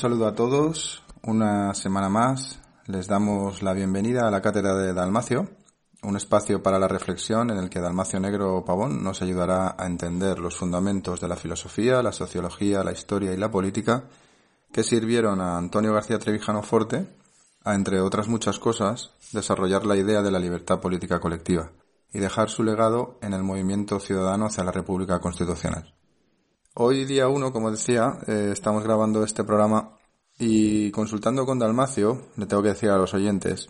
saludo a todos. Una semana más les damos la bienvenida a la Cátedra de Dalmacio, un espacio para la reflexión en el que Dalmacio Negro Pavón nos ayudará a entender los fundamentos de la filosofía, la sociología, la historia y la política que sirvieron a Antonio García Trevijano Forte a, entre otras muchas cosas, desarrollar la idea de la libertad política colectiva y dejar su legado en el movimiento ciudadano hacia la República Constitucional. Hoy día 1, como decía, eh, estamos grabando este programa y consultando con Dalmacio, le tengo que decir a los oyentes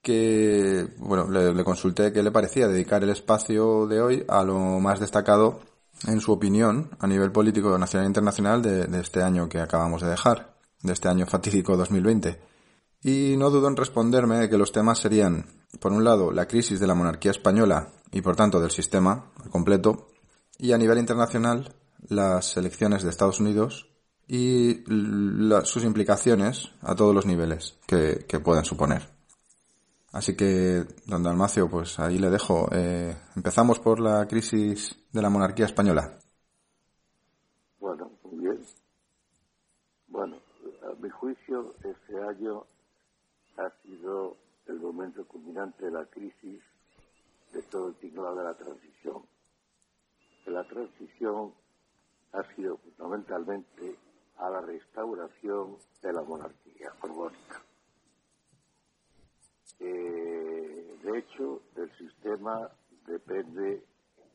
que, bueno, le, consulté qué le parecía dedicar el espacio de hoy a lo más destacado, en su opinión, a nivel político nacional e internacional de, de este año que acabamos de dejar, de este año fatídico 2020. Y no dudo en responderme que los temas serían, por un lado, la crisis de la monarquía española y por tanto del sistema al completo, y a nivel internacional, las elecciones de Estados Unidos y sus implicaciones a todos los niveles que, pueden suponer. Así que, don Dalmacio, pues ahí le dejo. Eh, empezamos por la crisis de la monarquía española. Bueno, muy bien. Bueno, a mi juicio, este año ha sido el momento culminante de la crisis de todo el ciclo de la transición. La transición ha sido fundamentalmente a la restauración de la monarquía borbónica. Eh, de hecho, el sistema depende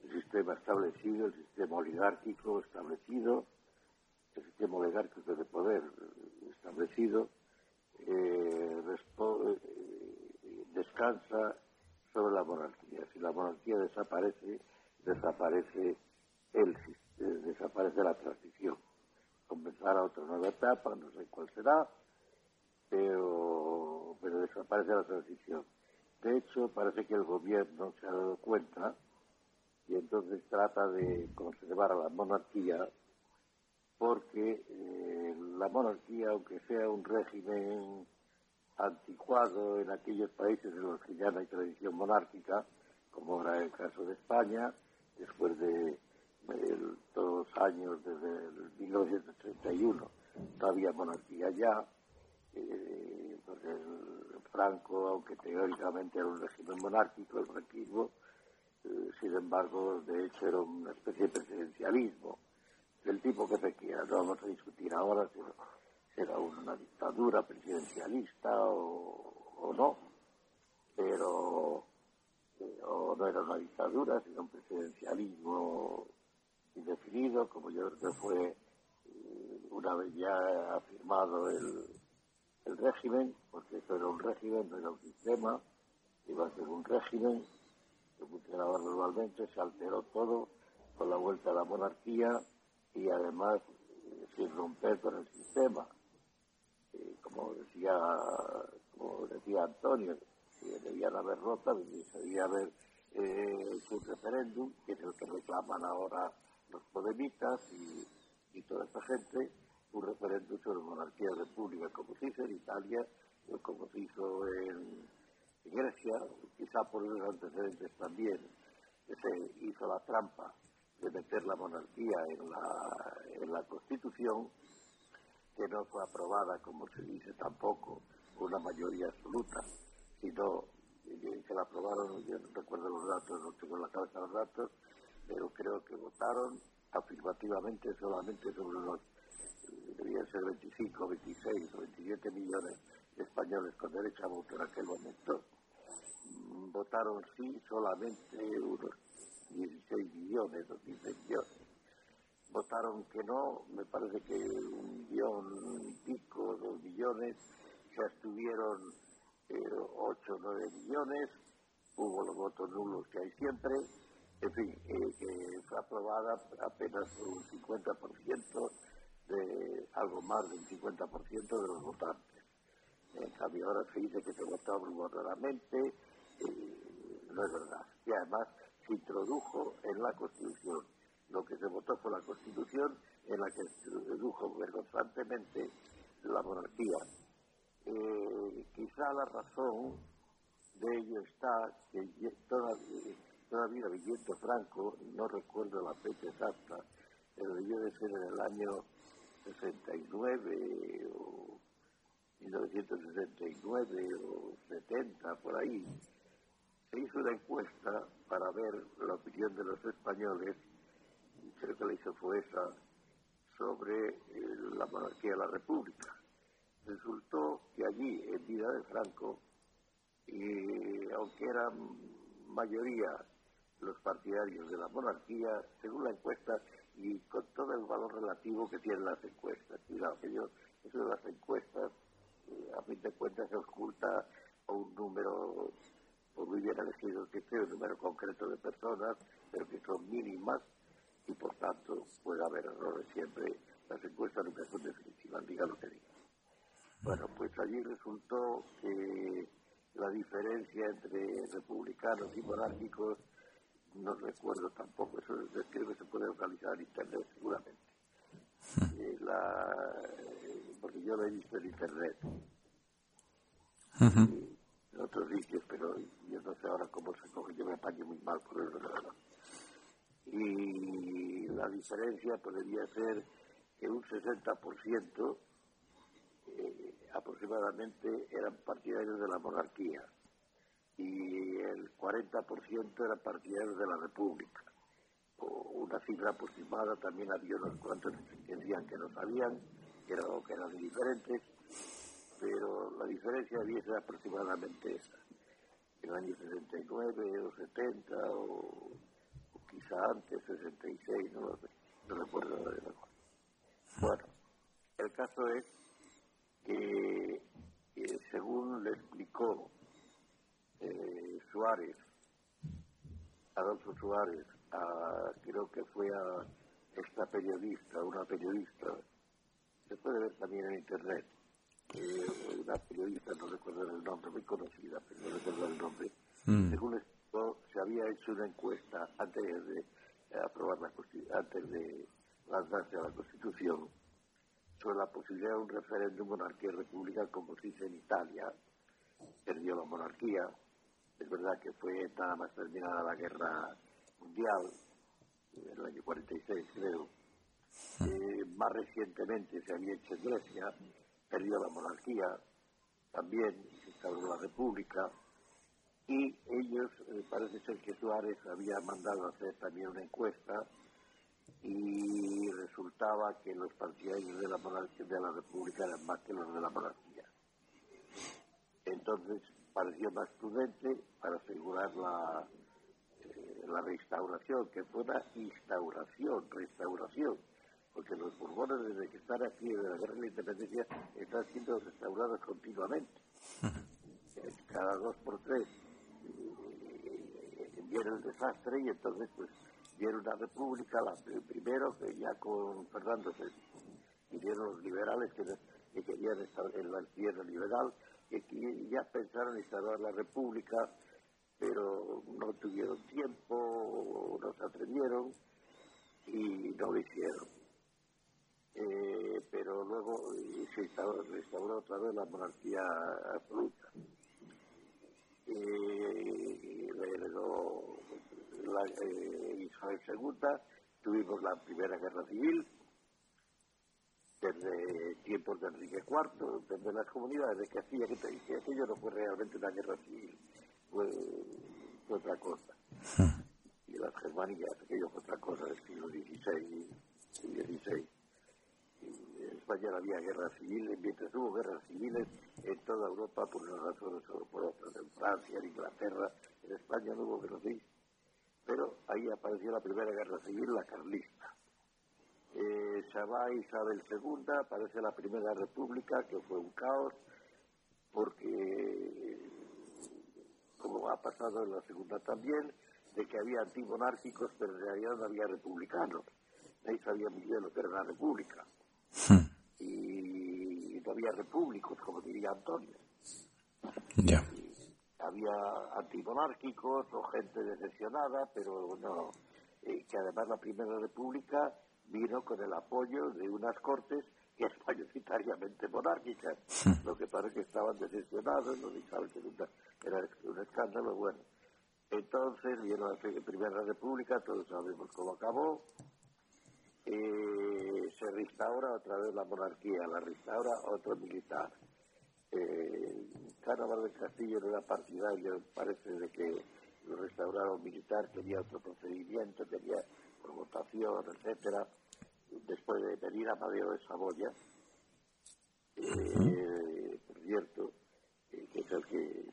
del sistema establecido, el sistema oligárquico establecido, el sistema oligárquico de poder establecido, eh, eh, descansa sobre la monarquía. Si la monarquía desaparece, desaparece el desaparece la transición. Comenzará otra nueva etapa, no sé cuál será, pero, desaparece la transición. De hecho, parece que el gobierno se ha dado cuenta y entonces trata de conservar a la monarquía porque eh, la monarquía, aunque sea un régimen anticuado en aquellos países en los que ya no hay tradición monárquica, como ahora el caso de España, después de los años desde el 1931 no había monarquía ya, el Franco, aunque teóricamente era un régimen monárquico, el franquismo, eh, sin embargo, de hecho era una especie de presidencialismo, del tipo que se quiera, no vamos a discutir ahora si era una dictadura presidencialista o, no, pero eh, o no era una dictadura, sino un presidencialismo indefinido, como yo creo que fue eh, una vez ya afirmado el, régimen, porque eso era un régimen, no era un sistema, iba a ser un régimen que funcionaba normalmente, se alteró todo con la vuelta a la monarquía y además eh, sin romper con el sistema. Eh, como decía como decía Antonio, debían haber roto, se debía haber eh, su referéndum, que es el que reclaman ahora los podemitas y, toda esta gente un referéndum sobre monarquía república, como se hizo en Italia, o como se hizo en, Grecia, quizá por los antecedentes también, se hizo la trampa de meter la monarquía en la, en la Constitución, que no fue aprobada, como se dice tampoco, por una mayoría absoluta, sino que la aprobaron, yo no recuerdo los datos, no tengo en la cabeza los datos, pero creo que votaron afirmativamente solamente sobre los, debían ser 25, 26 o 27 millones de españoles con derecho a voto en aquel momento. Mm, votaron sí solamente unos 16 millones o 15 millones. Votaron que no, me parece que un millón y pico, dos millones, se abstuvieron eh, 8 o 9 millones, hubo los votos nulos que hay siempre, en fin, eh, fue aprobada apenas un 50% de algo más del 50% de los votantes. En cambio, ahora se dice que se votó abrumadoramente, eh, no es verdad. Y además se introdujo en la Constitución, lo que se votó fue la Constitución en la que se introdujo vergonzantemente la monarquía. Eh, quizá la razón de ello está que todavía todavía viviendo Franco, no recuerdo la fecha exacta, pero debió de ser en el año 69 o 1969 o 70, por ahí, se hizo una encuesta para ver la opinión de los españoles, creo que la hizo fue esa, sobre eh, la monarquía de la República. Resultó que allí, en vida de Franco, y aunque eran mayoría los partidarios de la monarquía, según la encuesta, y con todo el valor relativo que tienen las encuestas. Cuidado, que yo, eso de las encuestas, eh, a fin de cuentas, se oculta un número por muy bien elegido que sea, un número concreto de personas, pero que son mínimas y por tanto puede haber errores siempre. Las encuestas nunca son definitivas, diga lo que diga. Bueno, pues allí resultó que la diferencia entre republicanos y monárquicos no recuerdo tampoco, eso creo que se puede localizar en internet seguramente. Eh, porque yo lo he visto en internet. en otros sitios, pero yo no sé ahora cómo se coge, yo me apaño muy mal por eso. Y la diferencia podría ser que un 60% eh, aproximadamente eran partidarios de la monarquía y el 40% eran partidarios de la República. O una cifra aproximada, también había unos cuantos que decían que no sabían, que, que eran diferentes, pero la diferencia había ser aproximadamente esa. En el año 69 o 70 o, quizá antes, 66, no, no recuerdo de verdad. Bueno, el caso es que, según le explicó eh, Suárez, Adolfo Suárez, creo que fue a esta periodista, una periodista, se puede ver también en internet, eh, una periodista, no recuerdo el nombre, muy conocida, pero no recuerdo el nombre, mm. según esto, se había hecho una encuesta antes de aprobar la antes de lanzarse a la Constitución sobre la posibilidad de un referéndum monarquía y república como se dice en Italia, perdió la monarquía, es verdad que fue nada más terminada la guerra mundial, en el año 46 creo. Eh, más recientemente se había hecho en Grecia, perdió la monarquía, también se instauró la república, y ellos, eh, parece ser que Suárez había mandado hacer también una encuesta y resultaba que los partidarios de la monarquía de la república eran más que los de la monarquía. Entonces, pareció más prudente para asegurar la, eh, la restauración, que fue una instauración, restauración, porque los Borbones desde que están aquí de la guerra de la independencia están siendo restaurados continuamente. Cada dos por tres eh, viene el desastre y entonces pues viene una república, la, primero que ya con Fernando se vinieron los liberales que, que querían estar en la tierra liberal que ya pensaron instalar la República, pero no tuvieron tiempo, no se atrevieron y no lo hicieron. Eh, pero luego se restauró otra vez la monarquía absoluta. Eh, la, eh, Isabel II, tuvimos la Primera Guerra Civil, desde tiempos de Enrique IV, desde las comunidades de Castilla, que, que aquello no fue realmente una guerra civil, fue, otra cosa. Y las germanías, aquello fue otra cosa del siglo XVI y XVI. En España no había guerra civil, mientras hubo guerras civiles en toda Europa por unas razones o por otras, en Francia, en Inglaterra, en España no hubo guerra civil. Pero ahí apareció la primera guerra civil, la carlista eh, Isabel II, aparece la Primera República, que fue un caos, porque, como ha pasado en la Segunda también, de que había antimonárquicos, pero en realidad no había republicanos. Nadie sabía muy bien lo que era la república. Hmm. Y no había repúblicos, como diría Antonio. Ya. Había antimonárquicos o gente decepcionada, pero no. Eh, que además la Primera República vino con el apoyo de unas cortes que es mayoritariamente monárquicas, lo que parece que estaban decepcionados, no saben que era un escándalo, bueno. Entonces vino la Primera República, todos sabemos cómo acabó, eh, se restaura otra vez la monarquía, la restaura otro militar. Eh, Cánovas del Castillo no era partidario, parece de que lo restauraron militar, tenía otro procedimiento, tenía votación, etcétera. Después de venir a Madeo de Saboya, eh, por cierto, eh, que es el que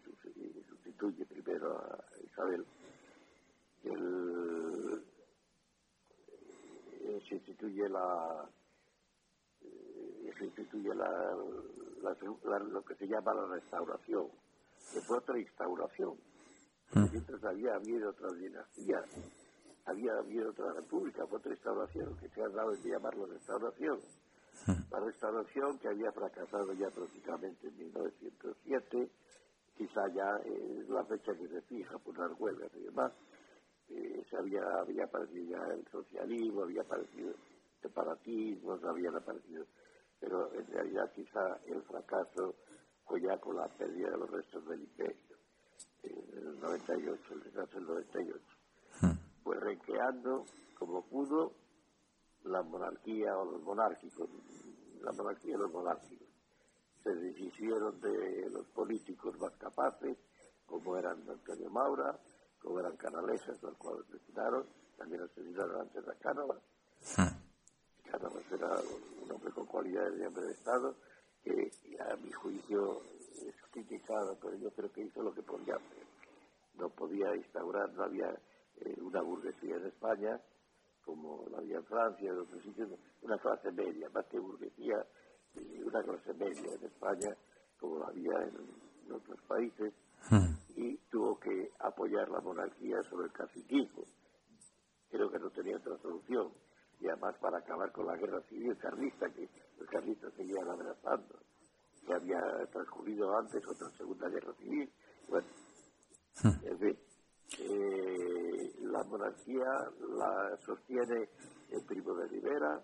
sustituye primero a Isabel, el, eh, se instituye la se instituye la, lo que se llama la restauración, que fue otra instauración. Mientras había habido otra dinastía, había habido otra república, fue otra restauración, que se ha dado de llamarlo restauración. La restauración que había fracasado ya prácticamente en 1907, quizá ya es la fecha que se fija por las huelgas y demás, eh, se había, había aparecido ya el socialismo, había aparecido separatismo, habían aparecido, pero en realidad quizá el fracaso fue ya con la pérdida de los restos del imperio, en el 98, el desastre del 98. Pues renqueando como pudo la monarquía o los monárquicos, la monarquía y los monárquicos. Se deshicieron de los políticos más capaces, como eran Antonio Maura, como eran canaleses, los cuales asesinaron, también asesinaron antes a Cánovas. Cánovas era un hombre con cualidades de hombre de Estado, que a mi juicio es criticado, pero yo creo que hizo lo que podía hacer. No podía instaurar, no había eh, una burguesía en España, como la había en Francia, en otros sitios, una clase media, más que burguesía, eh, una clase media en España, como la había en, otros países, hmm. y tuvo que apoyar la monarquía sobre el caciquismo. Creo que no tenía otra solución. Y además para acabar con la guerra civil carlista, que los carlistas seguían amenazando, que había transcurrido antes otra segunda guerra civil. Bueno, hmm. en fin, eh, la monarquía la sostiene el primo de Rivera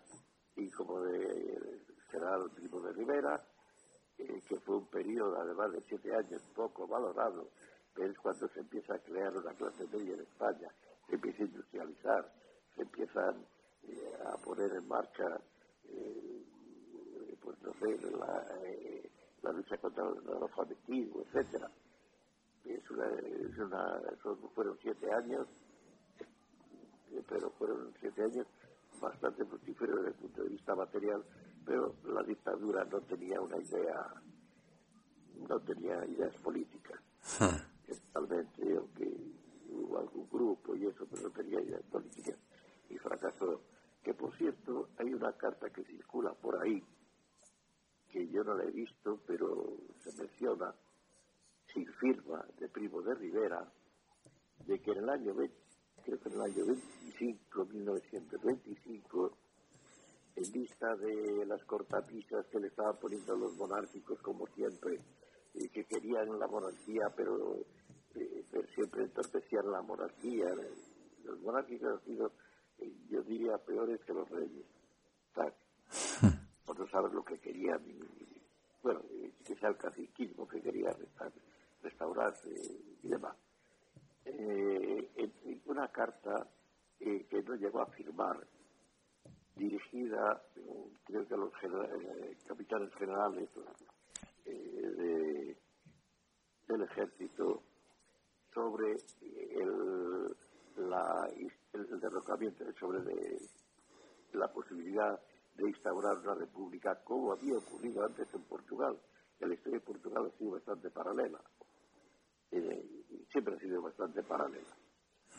y como de, será el primo de Rivera, eh, que fue un periodo además de siete años poco valorado, que es cuando se empieza a crear una clase media en España, se empieza a industrializar, se empiezan eh, a poner en marcha, pues no sé, la, la lucha contra el analfabetismo, etcétera es una, fueron siete años, eh, pero fueron siete años bastante fructíferos desde el punto de vista material, pero la dictadura no tenía una idea, no tenía ideas políticas. Totalmente, aunque hubo algún grupo y eso, pero no tenía ideas políticas y fracasó. Que por cierto, hay una carta que circula por ahí, que yo no la he visto, pero se menciona, sin firma de Primo de Rivera de que en el año creo que en el año 25, 1925, en vista de las cortapisas que le estaban poniendo a los monárquicos como siempre, y que querían la monarquía, pero, eh, siempre entorpecían la monarquía. Los monárquicos han sido, eh, yo diría, peores que los reyes. Por no saber lo que querían, bueno, eh, que sea el caciquismo que quería restar restaurarse y demás. Eh, una carta eh, que no llegó a firmar, dirigida, creo que a los eh, capitanes generales de, del ejército, sobre el, el, derrocamiento, sobre la posibilidad de instaurar una república como había ocurrido antes en Portugal. La historia de Portugal ha sido bastante paralela siempre ha sido bastante paralela.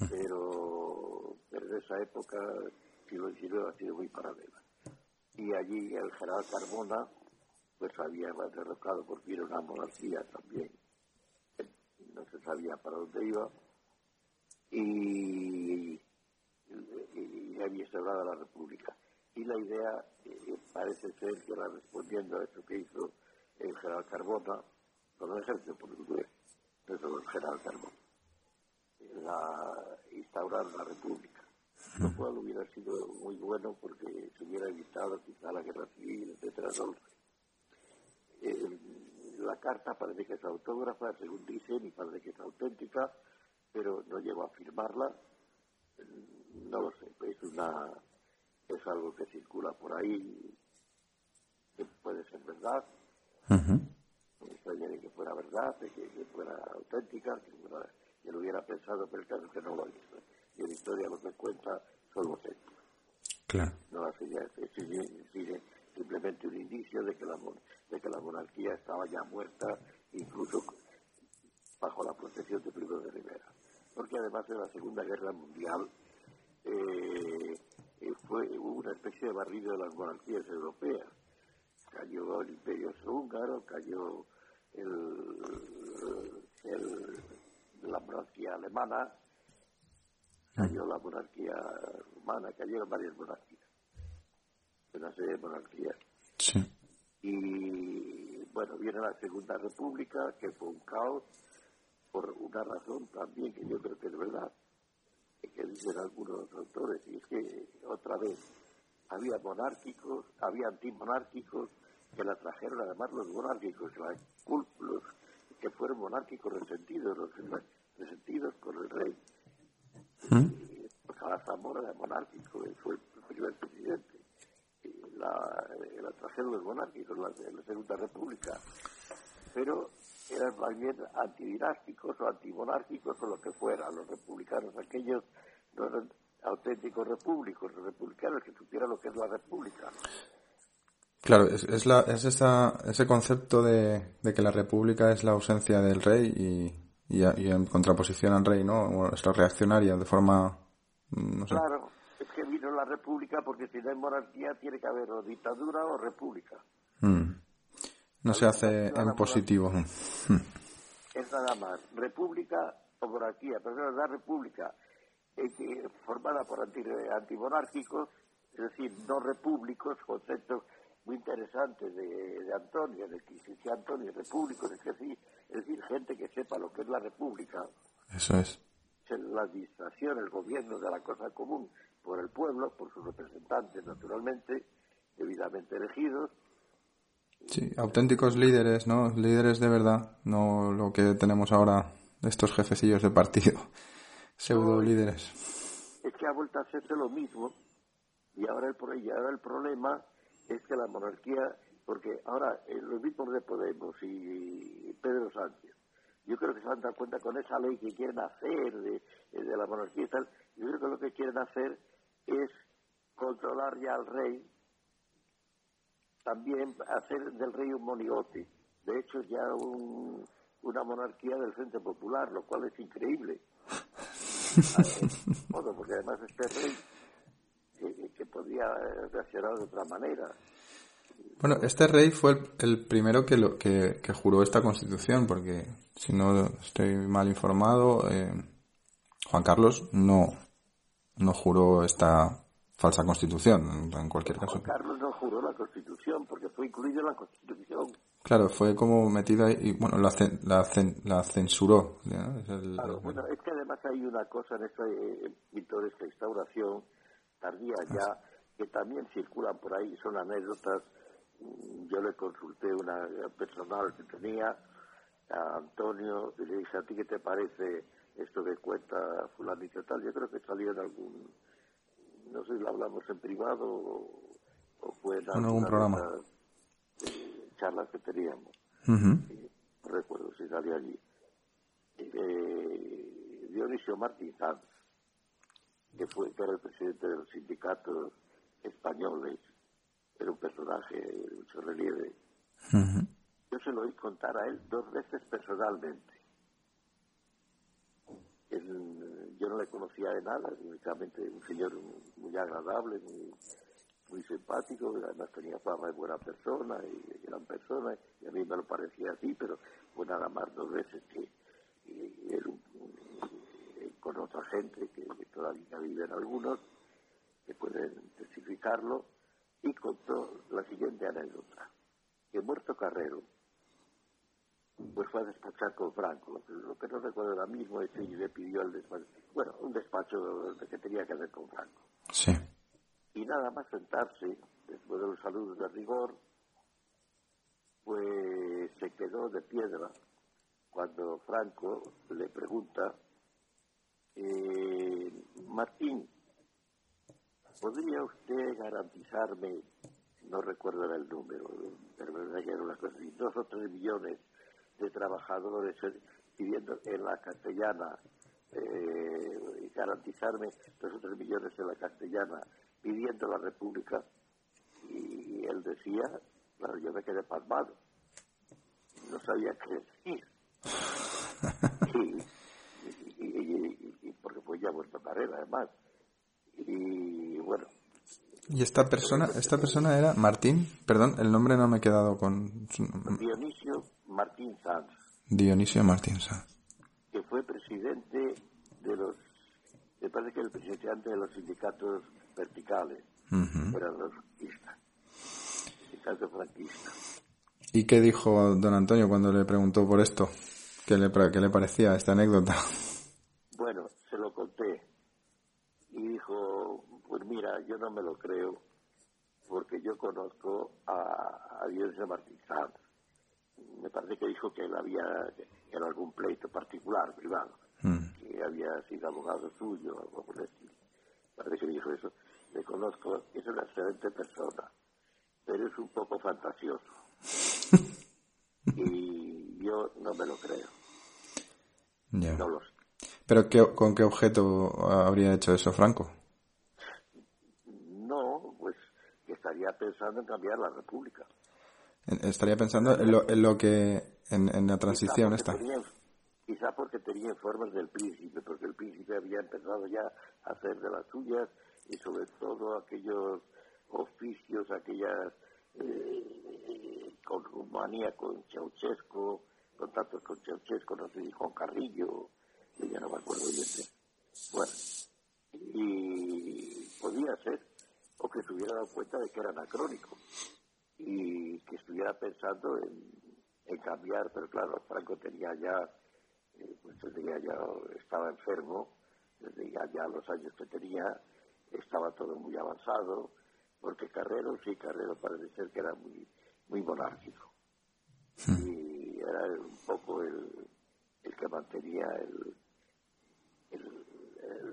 Pero, desde esa época, siglo XIX ha sido muy paralela. Y allí el general Carmona, pues había derrocado por fin una monarquía también. No se sabía para dónde iba. Y, había cerrado la república. Y la idea eh, parece ser que era respondiendo a eso que hizo el general Carbona con el ejército portugués desde el general Carmona, la, instaurar la república, lo cual hubiera sido muy bueno porque se hubiera evitado quizá la guerra civil, etcétera. Eh, la carta parece que es autógrafa, según dicen, y parece que es auténtica, pero no llego a firmarla. No lo sé, es una, es algo que circula por ahí, que puede ser verdad. Me extrañaría que fuera verdad, que, que fuera auténtica, que, que, lo hubiera pensado, pero el caso es que no lo ha visto. Y la historia lo que cuenta son los hechos. Claro. No es, simplemente un indicio de que, la, de que la monarquía estaba ya muerta, incluso bajo la protección de Primo de Rivera. Porque además en la Segunda Guerra Mundial eh, eh, fue una especie de barrido de las monarquías europeas. Cayó el Imperio Húngaro, cayó el, la monarquía alemana, cayó la monarquía rumana, cayeron varias monarquías, una serie de monarquías. Sí. Y bueno, viene la Segunda República, que fue un caos, por una razón también que yo creo que es verdad que dicen algunos autores, y es que otra vez había monárquicos, había antimonárquicos que la trajeron además los monárquicos, los que fueron monárquicos resentidos, los resentidos por el rey. ¿Mm? Pues a Zamora era monárquico, él fue el primer presidente. la, la trajeron los monárquicos en la Segunda República. Pero eran más bien antidinásticos o antimonárquicos o lo que fuera, los republicanos, aquellos no eran auténticos repúblicos, los republicanos que supieran lo que es la república. Claro, es, es, la, es esa, ese concepto de, que la república es la ausencia del rey y, y, en contraposición al rey, ¿no? Es la reaccionaria de forma, mm, no sé. Claro, es que vino la república porque si no hay monarquía tiene que haber o dictadura o república. Mm. No se hace en positivo. Es nada más. República o monarquía. Pero es la república eh, formada por anti, antimonárquicos, es decir, no repúblicos, conceptos muy interesantes de, Antonio, de que dice Antonio, repúblico, es decir, es decir, gente que sepa lo que es la república. Eso es. La administración, el gobierno de la cosa común por el pueblo, por sus representantes, naturalmente, debidamente elegidos, Sí, auténticos líderes, ¿no? Líderes de verdad, no lo que tenemos ahora, estos jefecillos de partido, pseudo líderes. Es que ha vuelto a hacerse lo mismo y ahora el, y ahora el problema es que la monarquía, porque ahora eh, los mismos de Podemos y Pedro Sánchez, yo creo que se han dado cuenta con esa ley que quieren hacer de, de la monarquía y tal, yo creo que lo que quieren hacer es controlar ya al rey también hacer del rey un monigote. De hecho, ya una monarquía del Frente Popular, lo cual es increíble. bueno, porque además este rey que, podía reaccionar de otra manera. Bueno, este rey fue el, primero que, lo, que, juró esta constitución, porque si no estoy mal informado, eh, Juan Carlos no, no juró esta falsa constitución, en cualquier caso. Juan Carlos no juró la constitución porque fue incluido en la constitución. Claro, fue como metida y, bueno, la, la, la censuró. claro, bueno, es que además hay una cosa en esta eh, pintoresca instauración tardía ya, que también circulan por ahí, son anécdotas. Yo le consulté una personal que tenía, a Antonio, y le dije, ¿a ti qué te parece esto que cuenta fulanito tal? Yo creo que salió en algún no sé si lo hablamos en privado o, fue en algún programa. charlas que teníamos. no recuerdo si salió allí. Eh, Dionisio Martín Sanz, que, fue, que era el presidente de los sindicatos españoles, era un personaje de mucho relieve. Yo se lo oí contar a él dos veces personalmente yo no le conocía de nada, únicamente un señor muy agradable, muy, muy simpático, además tenía fama de buena persona y de gran persona, y a mí me lo parecía así, pero fue nada más dos veces que él con otra gente que, todavía viven algunos, que pueden testificarlo, y contó la siguiente anécdota, que muerto Carrero, pues fue a despachar con Franco. Lo que, no recuerdo ahora mismo es si le pidió el despacho, bueno, un despacho que tenía que ver con Franco. Sí. Y nada más sentarse, después de los saludos de rigor, pues se quedó de piedra cuando Franco le pregunta, eh, Martín, ¿podría usted garantizarme, no recuerdo el número, pero verdad que era una cosa así, dos o tres millones de trabajadores pidiendo en la castellana, eh, garantizarme dos o tres millones en la castellana pidiendo la república? Y él decía, claro, yo me quedé pasmado, no sabía qué decir. y, ya vuelta carrera además. Y bueno. ¿Y esta persona, esta persona era Martín? Perdón, el nombre no me he quedado con... Dionisio Martín Sanz. Dionisio Martín Sanz. Que fue presidente de los... Me parece que el presidente de los sindicatos verticales. Era los franquistas. Sindicato franquista. ¿Y qué dijo don Antonio cuando le preguntó por esto? ¿Qué le, qué le parecía esta anécdota? Bueno, se lo conté. Y dijo, pues mira, yo no me lo creo, porque yo conozco a, a Dionisio Martín Sanz. Me parece que dijo que él había, en algún pleito particular, privado, mm. que había sido abogado suyo, algo por el estilo. Parece que dijo eso. Le conozco, es una excelente persona, pero es un poco fantasioso. y yo no me lo creo. No lo sé. ¿Pero qué, con qué objeto habría hecho eso Franco? No, pues que estaría pensando en cambiar la República. Estaría pensando en lo, en lo que, en, la transición esta. quizá porque tenía informes del príncipe, porque el príncipe había empezado ya a hacer de las suyas y sobre todo aquellos oficios, aquellas eh, con Rumanía, con Ceausescu, contactos con Ceausescu, no sé si con Carrillo, yo ya no me acuerdo bien Bueno, y podía ser, o que se hubiera dado cuenta de que era anacrónico, y que estuviera pensando en, en cambiar, pero claro, Franco tenía ya, eh, pues tenía ya, estaba enfermo, desde ya, ya los años que tenía, estaba todo muy avanzado, porque Carrero, sí, Carrero parece ser que era muy, muy monárquico. Hmm. Y era un poco el, el que mantenía el,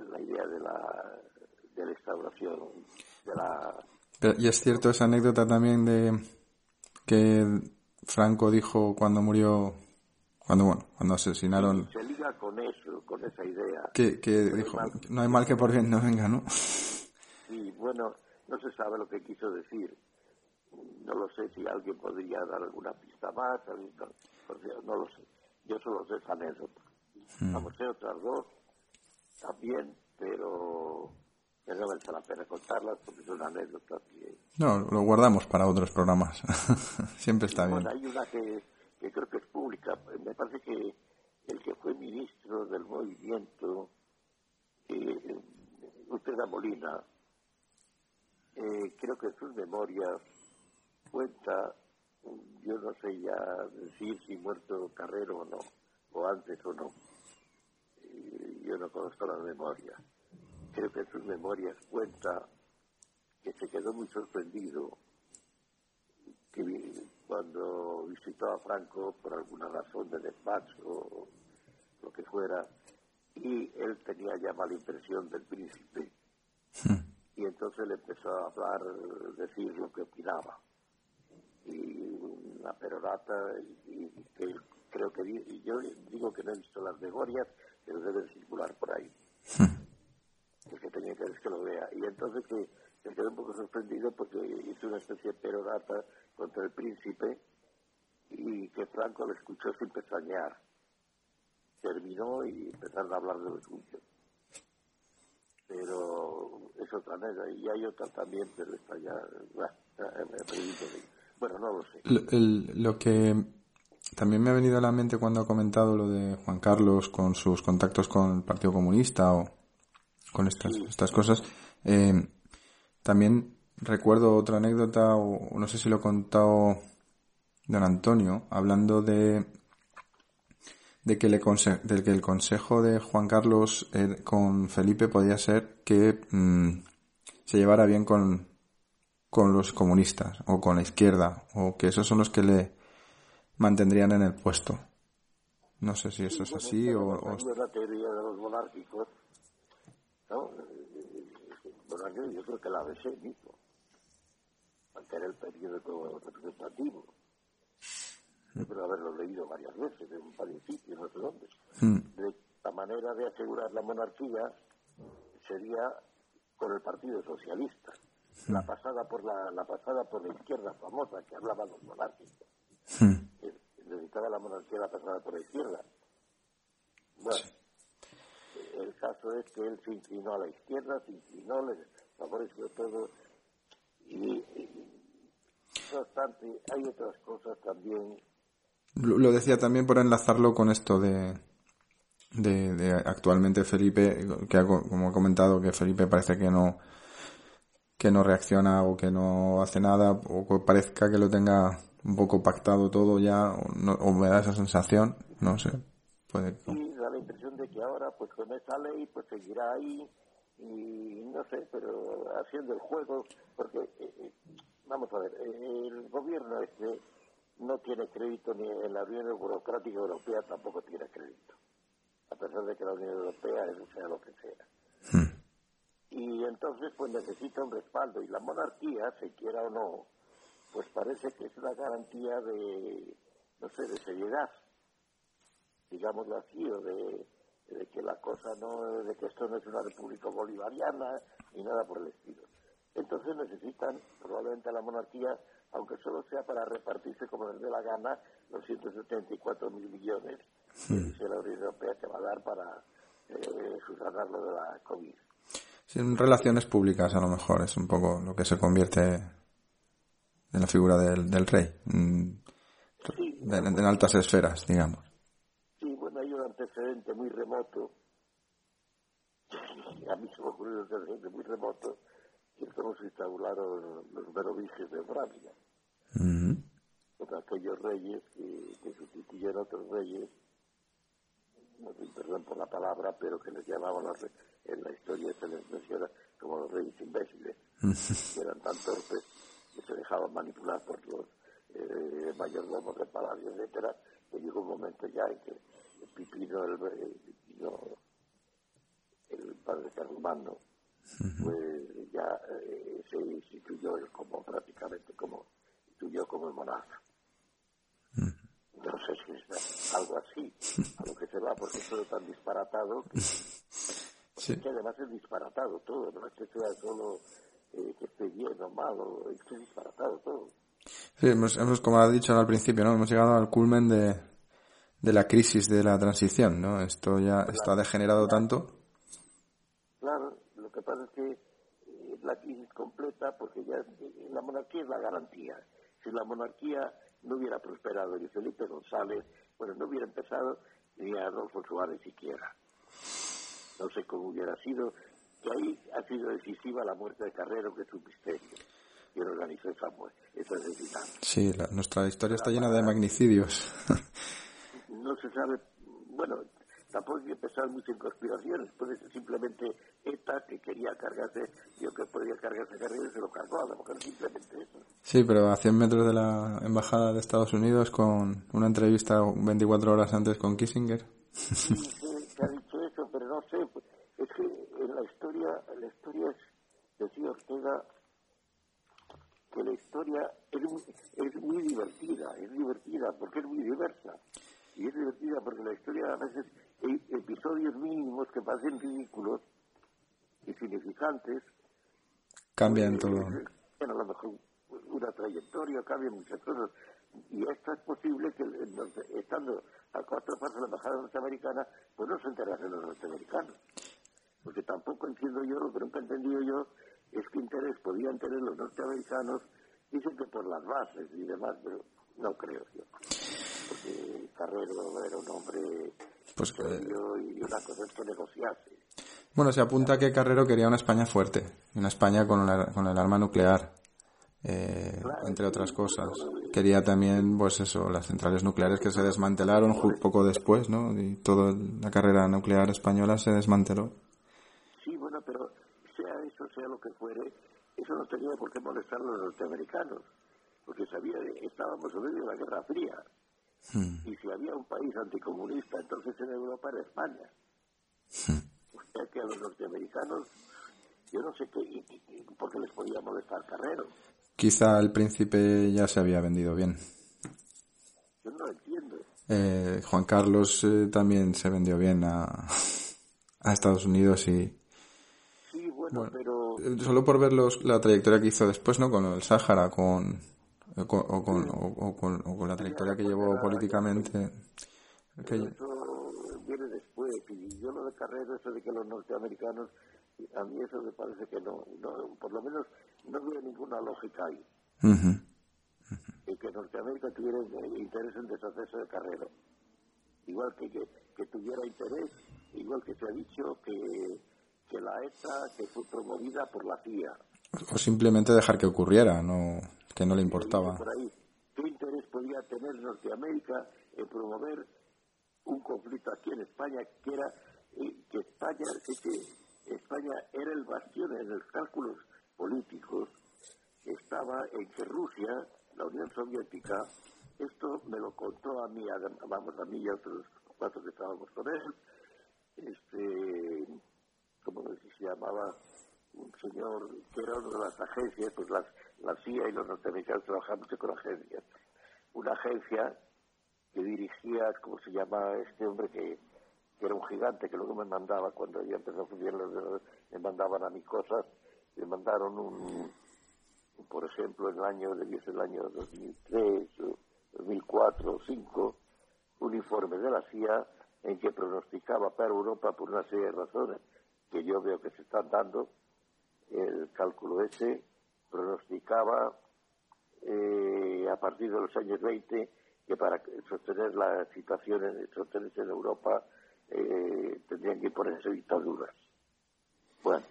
la idea de la, de la instauración, de la... y es cierto esa anécdota también de que Franco dijo cuando murió, cuando bueno, cuando asesinaron... Se liga con eso, con esa idea. Que, dijo, no hay mal que por bien no venga, ¿no? Sí, bueno, no se sabe lo que quiso decir. No lo sé si alguien podría dar alguna pista más, no lo sé. Yo solo sé esa anécdota. Hmm. Vamos, sé otras dos también, pero, no merece la pena contarlas porque es una anécdota que... No, lo guardamos para otros programas. Siempre está bien. hay una que, creo que es pública. Me parece que el que fue ministro del movimiento, eh, usted da Molina, eh, creo que en sus memorias cuenta, yo no sé ya decir si muerto Carrero o no, o antes o no yo no conozco la memoria. Creo que en sus memorias cuenta que se quedó muy sorprendido que cuando visitó a Franco por alguna razón de despacho o lo que fuera, y él tenía ya mala impresión del príncipe. Hmm. Y entonces le empezó a hablar, decir lo que opinaba. Y una perorata, y, que creo que, y yo digo que no he visto las memorias, pero debe circular por ahí. Es que tenía que ver que lo vea. Y entonces que se quedó un poco sorprendido porque hizo una especie de perorata contra el príncipe y que Franco lo escuchó sin pestañear. Terminó y empezaron a hablar de lo suyo. Pero es otra manera. Y hay otra también, pero está ya... Bueno, no lo sé. lo que también me ha venido a la mente cuando ha comentado lo de Juan Carlos con sus contactos con el Partido Comunista o con estas, estas cosas. Eh, también recuerdo otra anécdota, o no sé si lo ha contado don Antonio, hablando de de que, le de que el consejo de Juan Carlos eh, con Felipe podía ser que mm, se llevara bien con, con los comunistas o con la izquierda o que esos son los que le mantendrían en el puesto. No sé si eso es así o, o... la teoría de los monárquicos, ¿no? Bueno, yo creo que la ABC mismo, aunque era el periodo representativo. Yo creo haberlo leído varias veces en varios sitios, no sé dónde. Hmm. De la manera de asegurar la monarquía sería con el Partido Socialista. Hmm. La pasada por la, la pasada por la izquierda famosa que hablaba los monárquicos. Hmm. Necesitaba la monarquía la pasada por la izquierda. Bueno, el caso es que él se inclinó a la izquierda, se inclinó, le favoreció todo. Y, no obstante, hay otras cosas también. Lo decía también por enlazarlo con esto de, de, actualmente Felipe, que como ha comentado, que Felipe parece que no que no reacciona o que no hace nada o que parezca que lo tenga un poco pactado todo ya o, me da esa sensación, no sé. Puede... La impresión de que ahora pues con esa ley pues seguirá ahí y no sé, pero haciendo el juego, porque eh, eh, vamos a ver, el gobierno este no tiene crédito ni en la Unión Burocrática Europea tampoco tiene crédito a pesar de que la Unión Europea sea lo que sea. Hmm. Y entonces pues necesita un respaldo y la monarquía, se quiera o no, pues parece que es una garantía de, no sé, de seriedad, digámoslo así, o de, de que la cosa no, de que esto no es una república bolivariana ni nada por el estilo. Entonces necesitan probablemente la monarquía, aunque solo sea para repartirse como les dé la gana, los 174 mil millones que dice la Unión Europea que va a dar para eh, subsanarlo de la COVID. Sí, en relaciones públicas a lo mejor es un poco lo que se convierte en la figura del, del rey, en, en, altas esferas, digamos. Sí, bueno, hay un antecedente muy remoto, a mí se me ocurrió un antecedente muy remoto, que es cómo se instauraron los merovingios de Bravia. Con aquellos reyes que, que sustituyeron a otros reyes no perdón por la palabra, pero que les llamaban en la historia se les menciona como los reyes imbéciles, que eran tan torpes que se dejaban manipular por los eh, mayordomos del palacio, etcétera, que llegó un momento ya en que el Pipino, el, el padre Carlomagno, pues ya eh, se instituyó él como prácticamente como instituyó como el monarca. No sé si es algo así, a lo que se va, porque es todo tan disparatado que, además es disparatado todo, no es que sea solo eh, que esté bien o malo, es que es disparatado todo. Sí, hemos, hemos, como ha dicho al principio, ¿no? Hemos llegado al culmen de, de la crisis de la transición, ¿no? Esto ya está degenerado tanto. Claro, lo que pasa es que eh, la crisis completa, porque ya eh, la monarquía es la garantía. Si la monarquía no hubiera prosperado ni Felipe González, bueno, no hubiera empezado ni Adolfo Suárez siquiera. No sé cómo hubiera sido, que ahí ha sido decisiva la muerte de Carrero, que es un misterio. Y organizó esa, esa asesinato. Sí, nuestra historia está llena de magnicidios. no se sabe, bueno, tampoco hay que pensar mucho en conspiraciones, puede ser simplemente ETA que quería cargarse, yo que podía cargarse Carrero y se lo cargó, a lo mejor simplemente eso. Sí, pero a 100 metros de la embajada de Estados Unidos con una entrevista 24 horas antes con Kissinger. Sí, se ha dicho eso, pero no sé, pues, es que en la historia, la historia es, decía Ortega, que la historia es muy, es muy divertida, es divertida porque es muy diversa. Y es divertida porque la historia a veces hay episodios mínimos que parecen ridículos y significantes. Cambian todo. Bueno, a lo mejor una trayectoria, cambian muchas cosas. Y esto es posible que estando a cuatro pasos de la embajada norteamericana, pues no se enterasen los norteamericanos. Porque tampoco entiendo yo, lo que nunca he entendido yo, es que interés podían tener los norteamericanos, dicen que por las bases y demás, pero no creo yo. Porque Carrero era un hombre pues, serio y una cosa es que negociase. Bueno, se apunta que Carrero quería una España fuerte, una España con, con el arma nuclear, eh, entre otras cosas. Quería también, pues eso, las centrales nucleares que se desmantelaron poco después, ¿no? Y toda la carrera nuclear española se desmanteló. Sí, bueno, pero sea eso, sea lo que fuere, eso no tenía por qué molestar a los norteamericanos, porque sabía, estábamos en medio de la Guerra Fría. Hmm. Y si había un país anticomunista, entonces en Europa era España. Hmm. O sea que a los norteamericanos Yo no sé qué, por qué les podía molestar Carrero. Quizá el príncipe ya se había vendido bien. Yo no lo entiendo. Eh, Juan Carlos eh, también se vendió bien a, a Estados Unidos y... Sí, bueno, pero... Eh, solo por ver los, la trayectoria que hizo después, ¿no? Con el Sáhara, con, o, con, o, con, o, con, o con la trayectoria que llevó políticamente. Que... Eso viene después. Y yo lo de Carrero, eso de que los norteamericanos, a mí eso me parece que no, no por lo menos no había ninguna lógica ahí. Uh -huh. Uh -huh. Y que Norteamérica tuviera interés en deshacerse de Carrero. Igual que, que, que tuviera interés, igual que se ha dicho que, que la ETA que fue promovida por la CIA. O simplemente dejar que ocurriera, no que no le importaba. Por. ¿Qué interés podía tener Norteamérica en promover un conflicto aquí en España que era eh, que España es que España era el bastión en los cálculos políticos estaba en que Rusia, la Unión Soviética, esto me lo contó a mí, vamos, a mí y a otros cuatro que estábamos con él, este, como se llamaba, un señor que era una de las agencias, pues las, la CIA y los norteamericanos trabajaban mucho con agencias. Una agencia que dirigía, ¿cómo se llama este hombre que, era un gigante que luego me mandaba cuando ya empezó a funcionar, me mandaban a mí cosas, me mandaron un, por ejemplo, en el año, debió ser el año 2003, 2004, 2005, un informe de la CIA en que pronosticaba para Europa por una serie de razones que yo veo que se están dando, el cálculo ese pronosticaba eh, a partir de los años 20 que para sostener la situación, en, sostenerse en Europa, eh, tendrían que ponerse dictaduras. Bueno,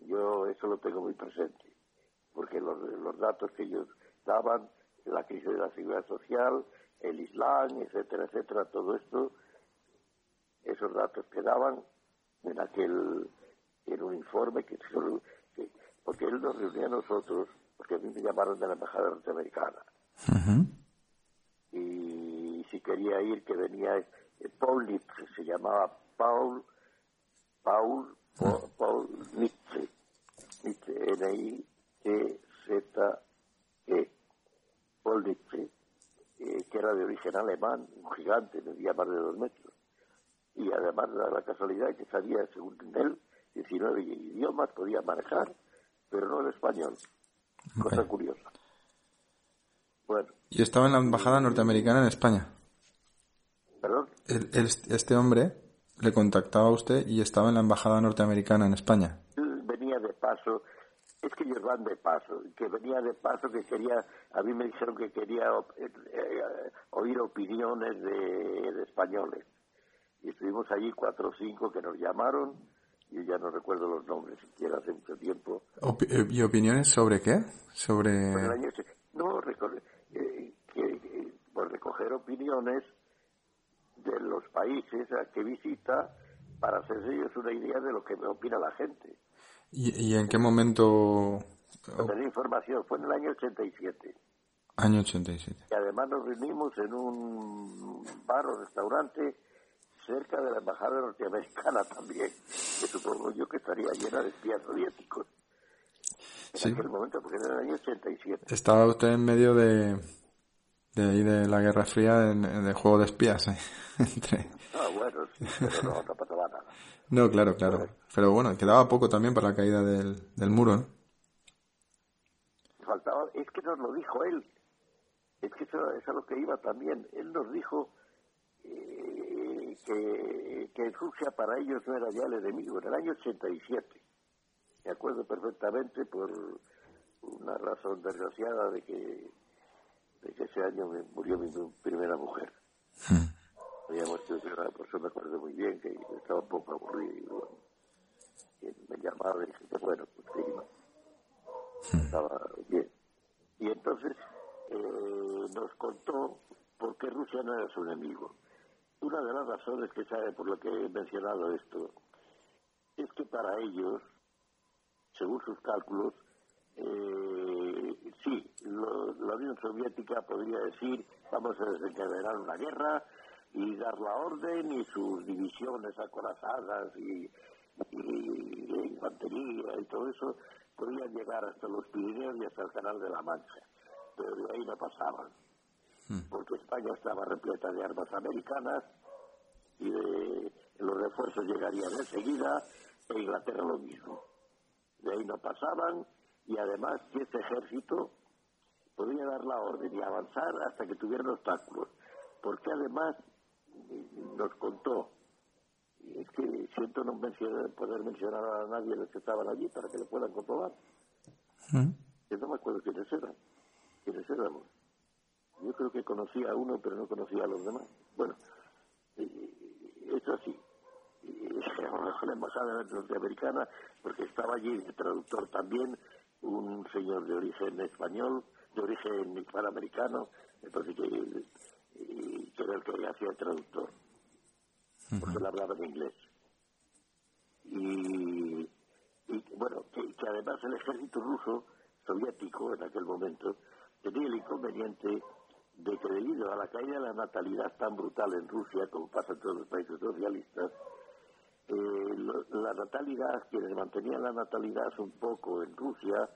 yo eso lo tengo muy presente, porque los, los datos que ellos daban, la crisis de la seguridad social, el Islam, etcétera, etcétera, todo esto, esos datos que daban en aquel, en un informe que, porque él nos reunía a nosotros, porque a mí me llamaron de la embajada norteamericana. Uh -huh. Y si quería ir, que venía eh, Paul Nietzsche, se llamaba Paul, Paul, Paul, Paul Nietzsche, Nietzsche, N-I-T-Z-E, Paul Nietzsche, eh, que era de origen alemán, un gigante, medía más de dos metros. Y además de la casualidad que sabía, según él, 19 idiomas, podía manejar, pero no el español. Cosa okay. curiosa. Bueno. ¿Y estaba en la embajada norteamericana en España? ¿Perdón? El, el, este hombre le contactaba a usted y estaba en la embajada norteamericana en España. Venía de paso, es que ellos van de paso, que venía de paso, que quería, a mí me dijeron que quería eh, eh, oír opiniones de, de, españoles. Y estuvimos allí cuatro o cinco que nos llamaron, yo ya no recuerdo los nombres siquiera hace mucho tiempo. Op ¿Y opiniones sobre qué? Sobre... Año, no, eh, que, que, por recoger opiniones de los países a que visita para hacerse ellos una idea de lo que me opina la gente. ¿Y, y en qué momento? La información fue en el año 87. Año 87. Y además nos reunimos en un bar o restaurante cerca de la embajada norteamericana también, que supongo yo que estaría llena de espías soviéticos. En sí. aquel momento, porque era el año 87. Estaba usted en medio de, de ahí de la Guerra Fría, en, en el juego de espías. ¿eh? Entre... Ah, bueno, sí, pero no, no pasaba nada. No, claro, claro. Pero, pero bueno, quedaba poco también para la caída del, del muro, ¿no? Faltaba, es que nos lo dijo él. Es que eso es a lo que iba también. Él nos dijo eh, que, que Rusia para ellos no era ya el enemigo, en el año 87. Me acuerdo perfectamente por una razón desgraciada de que, de que ese año me murió mi primera mujer. Hmm. Había muerto por eso me acuerdo muy bien que estaba un poco aburrido y bueno, que me llamaba y dije bueno, pues iba. Hmm. Estaba bien. Y entonces eh, nos contó por qué Rusia no era su enemigo. Una de las razones que sabe por lo que he mencionado esto es que para ellos, según sus cálculos, eh, sí, lo, la Unión Soviética podría decir vamos a desencadenar una guerra y dar la orden y sus divisiones acorazadas y, y de infantería y todo eso, podían llegar hasta los Pirineos y hasta el Canal de la Mancha, pero ahí no pasaban, porque España estaba repleta de armas americanas y de, los refuerzos llegarían enseguida, e Inglaterra lo mismo. De ahí no pasaban y además que este ejército podía dar la orden y avanzar hasta que tuvieran obstáculos, porque además nos contó, es que siento no poder mencionar a nadie de los que estaban allí para que lo puedan comprobar. Yo no me acuerdo quiénes eran, quiénes éramos. Yo creo que conocía a uno, pero no conocía a los demás. Bueno, es así. La embajada norteamericana, porque estaba allí el traductor también, un señor de origen español, de origen hispanoamericano, entonces que, que era el que hacía el traductor, porque él hablaba en inglés. Y, bueno, que, además el ejército ruso, soviético en aquel momento, tenía el inconveniente de que debido a la caída de la natalidad tan brutal en Rusia, como pasa en todos los países socialistas, eh, la natalidad, quienes mantenían la natalidad un poco en Rusia,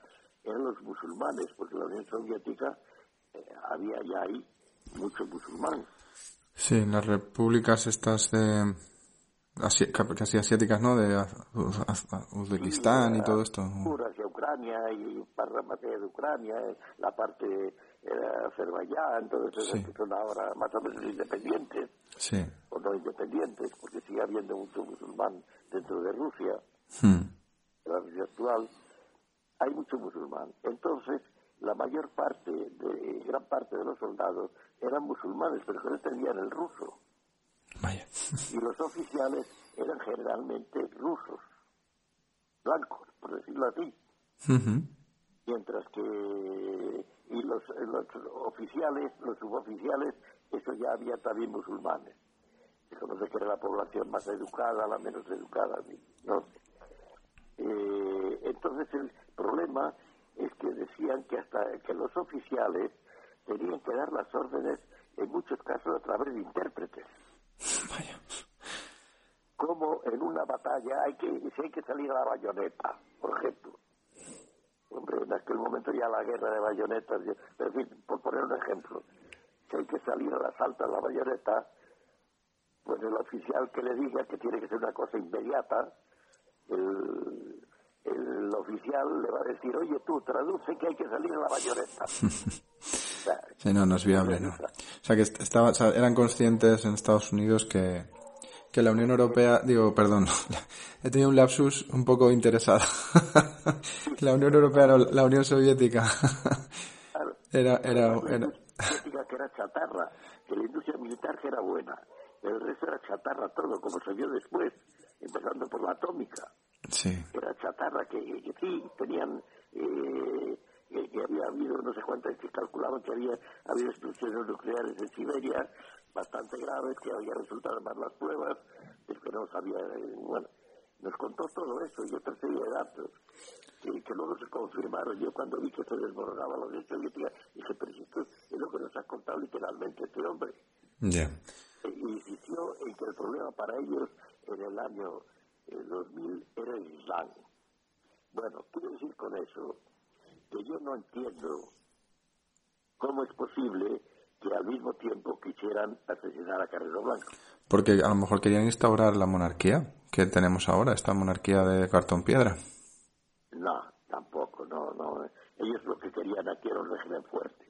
eran los musulmanes, porque la Unión Soviética eh, había ya ahí muchos musulmanes. Sí, en las repúblicas estas de casi asiáticas, ¿no? De Uzbekistán y todo esto. Hacia Ucrania y parte de Ucrania, la parte de Azerbaiyán, todo eso que son ahora más o menos independientes. Sí. O no independientes, porque sigue habiendo mucho musulmán dentro de Rusia, hmm. la Rusia actual hay mucho musulmán. Entonces, la mayor parte, de, gran parte de los soldados eran musulmanes, pero que no entendían el ruso. Y los oficiales eran generalmente rusos, blancos, por decirlo así. Mientras que y los, los oficiales, los suboficiales, eso ya había también musulmanes. Eso no sé qué era la población más educada, la menos educada, no sé. Eh, entonces el problema es que decían que hasta que los oficiales tenían que dar las órdenes en muchos casos a través de intérpretes. Como en una batalla hay que si hay que salir a la bayoneta, por ejemplo. Hombre, en aquel momento ya la guerra de bayonetas, en fin, por poner un ejemplo, si hay que salir al asalto a la bayoneta, pues el oficial que le diga que tiene que ser una cosa inmediata, el, el oficial le va a decir, oye tú, traduce que hay que salir a la bayoneta. sí, no, no es viable, ¿no? O sea, que estaba, eran conscientes en Estados Unidos que, que la Unión Europea, digo, perdón, he tenido un lapsus un poco interesado. la Unión Europea, la Unión Soviética. era, era, era... que era chatarra, que la industria militar que era buena, el resto era chatarra todo, como se vio después, empezando por la atómica. Sí. Era chatarra que, sí, tenían, eh, que había habido no sé cuántas, que calculaban que había habido explosiones nucleares en Siberia bastante graves, que había resultado más las pruebas, es que no sabía, eh, bueno, nos contó todo eso y otra serie de datos que, que, luego se confirmaron. Yo cuando vi que se desmoronaba los hechos, dije, pero esto es lo que nos ha contado literalmente este hombre. Ya. E insistió en que el problema para ellos en el año 2000 era el Islam. Bueno, quiero decir con eso que yo no entiendo cómo es posible que al mismo tiempo quisieran asesinar a Carrero Blanco. Porque a lo mejor querían instaurar la monarquía que tenemos ahora, esta monarquía de cartón piedra. No, tampoco, no, no. Ellos lo que querían aquí era un régimen fuerte.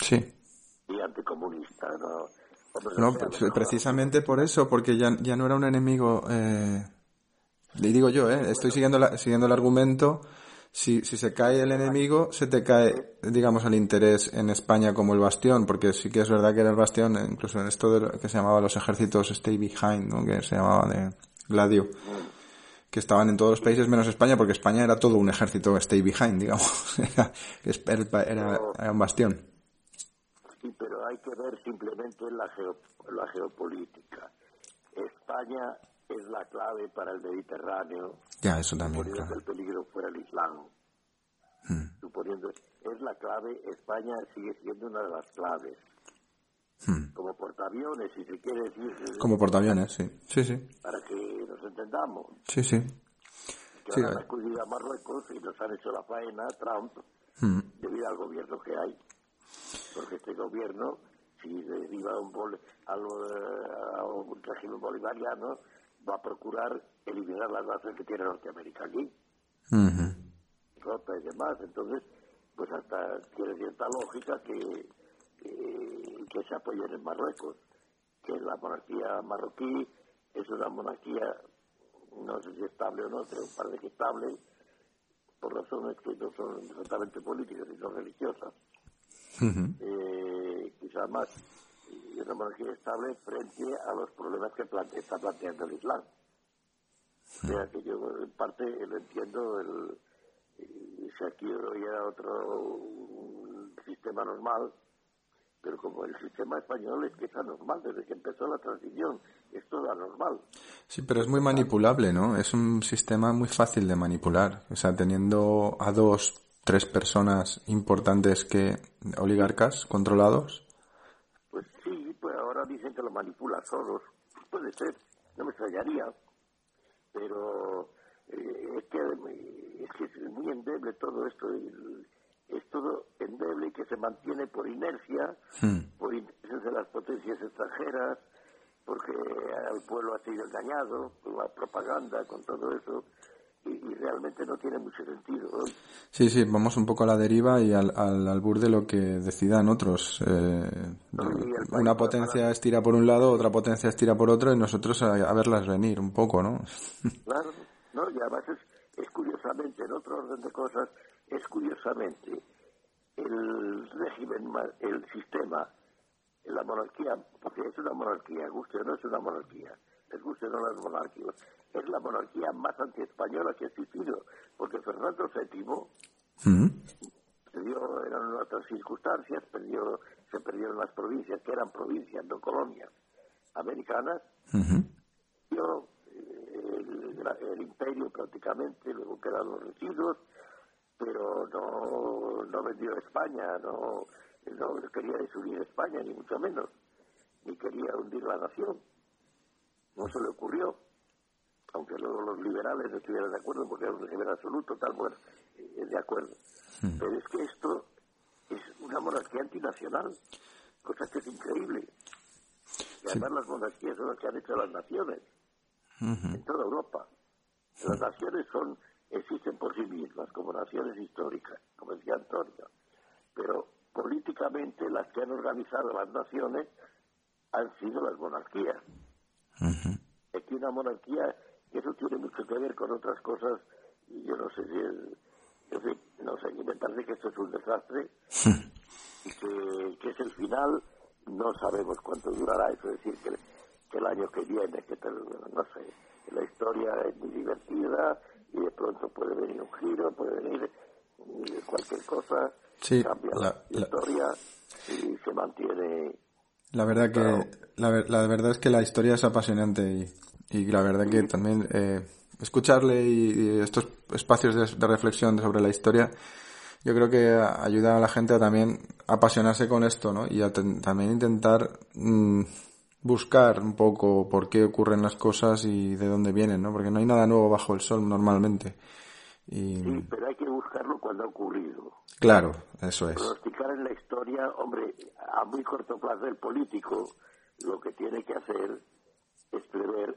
Sí. Y anticomunista, ¿no? No, precisamente por eso, porque ya, ya no era un enemigo. Eh, le digo yo, eh, estoy siguiendo, la, siguiendo el argumento. Si, si se cae el enemigo, se te cae, digamos, el interés en España como el bastión, porque sí que es verdad que era el bastión, incluso en esto de que se llamaba los ejércitos Stay Behind, ¿no? que se llamaba de Gladio, que estaban en todos los países menos España, porque España era todo un ejército Stay Behind, digamos, era, era, era un bastión. Sí, pero hay que ver simplemente la geopolítica. España es la clave para el Mediterráneo. Ya, eso también. Suponiendo que el peligro fuera el Islam. Hmm. Suponiendo, es la clave, España sigue siendo una de las claves. Hmm. Como portaaviones, si se quiere decir. Como portaaviones, sí. Sí, sí. Para que nos entendamos. Sí, sí. Que sí, han acudido a Marruecos y nos han hecho la faena Trump hmm. debido al gobierno que hay. Porque este gobierno, si deriva un a un régimen bolivariano, va a procurar eliminar las bases que tiene Norteamérica aquí. Rota y demás. Entonces, pues hasta tiene cierta lógica que que se apoyen en Marruecos, que la monarquía marroquí es una monarquía, no sé si estable o no, pero parece que estable, por razones que no son exactamente políticas, sino religiosas. eh, quizá más, y una monarquía estable frente a los problemas que está planteando el Islam. O sea que yo en parte lo entiendo, el, si aquí hubiera otro sistema normal, pero como el sistema español es que es anormal desde que empezó la transición, es todo anormal. Sí, pero es muy manipulable, ¿no? Es un sistema muy fácil de manipular. O sea, teniendo a dos, tres personas importantes que oligarcas controlados. Pues pues ahora dicen que lo manipula solos. Puede ser, no me extrañaría. Pero eh, es, que, es que es muy endeble todo esto es todo endeble y que se mantiene por inercia, hmm. por intereses de las potencias extranjeras, porque el pueblo ha sido engañado con la propaganda, con todo eso, y, realmente no tiene mucho sentido. Sí, sí, vamos un poco a la deriva y al, al albur de lo que decidan otros. Eh, una potencia estira por un lado, otra potencia estira por otro, y nosotros a, verlas venir un poco, ¿no? claro, no, y además es, es curiosamente, en otro orden de cosas, es curiosamente el régimen, el sistema, la monarquía, porque es una monarquía, guste no es una monarquía, es guste o no es monarquía, es la monarquía más antiespañola que ha existido, porque Fernando VII mm. perdió, eran otras circunstancias, perdió, se perdieron las provincias, que eran provincias, no colonias americanas, dio eh, el, imperio prácticamente, luego quedaron los residuos, pero no, no vendió España, no, no quería desunir España, ni mucho menos, ni quería hundir la nación. No se le ocurrió, aunque luego los liberales estuvieran de acuerdo, porque era un régimen absoluto, tal, bueno, eh, de acuerdo. Hmm. Pero es que esto es una monarquía antinacional, cosa que es increíble. Y además las monarquías son las que han hecho las naciones, en toda Europa. Las naciones son existen por sí mismas como naciones históricas, como decía Antonio, pero políticamente las que han organizado las naciones han sido las monarquías. Es que una monarquía, eso tiene mucho que ver con otras cosas, y yo no sé si es, no sé, me parece que esto es un desastre, y que, es el final, no sabemos cuánto durará, eso es decir, que, que el año que viene, que no sé, la historia es muy divertida, y de pronto puede venir un giro, puede venir cualquier cosa, cambia la, historia y se mantiene. La verdad que la, la, verdad es que la historia es apasionante y, y la verdad que también eh, escucharle y, estos espacios de, reflexión sobre la historia yo creo que ayuda a la gente a también apasionarse con esto, ¿no? Y a también intentar mm, buscar un poco por qué ocurren las cosas y de dónde vienen, ¿no? Porque no hay nada nuevo bajo el sol normalmente. Y... Sí, pero hay que buscarlo cuando ha ocurrido. Claro, eso es. Pronosticar en la historia, hombre, a muy corto plazo el político lo que tiene que hacer es prever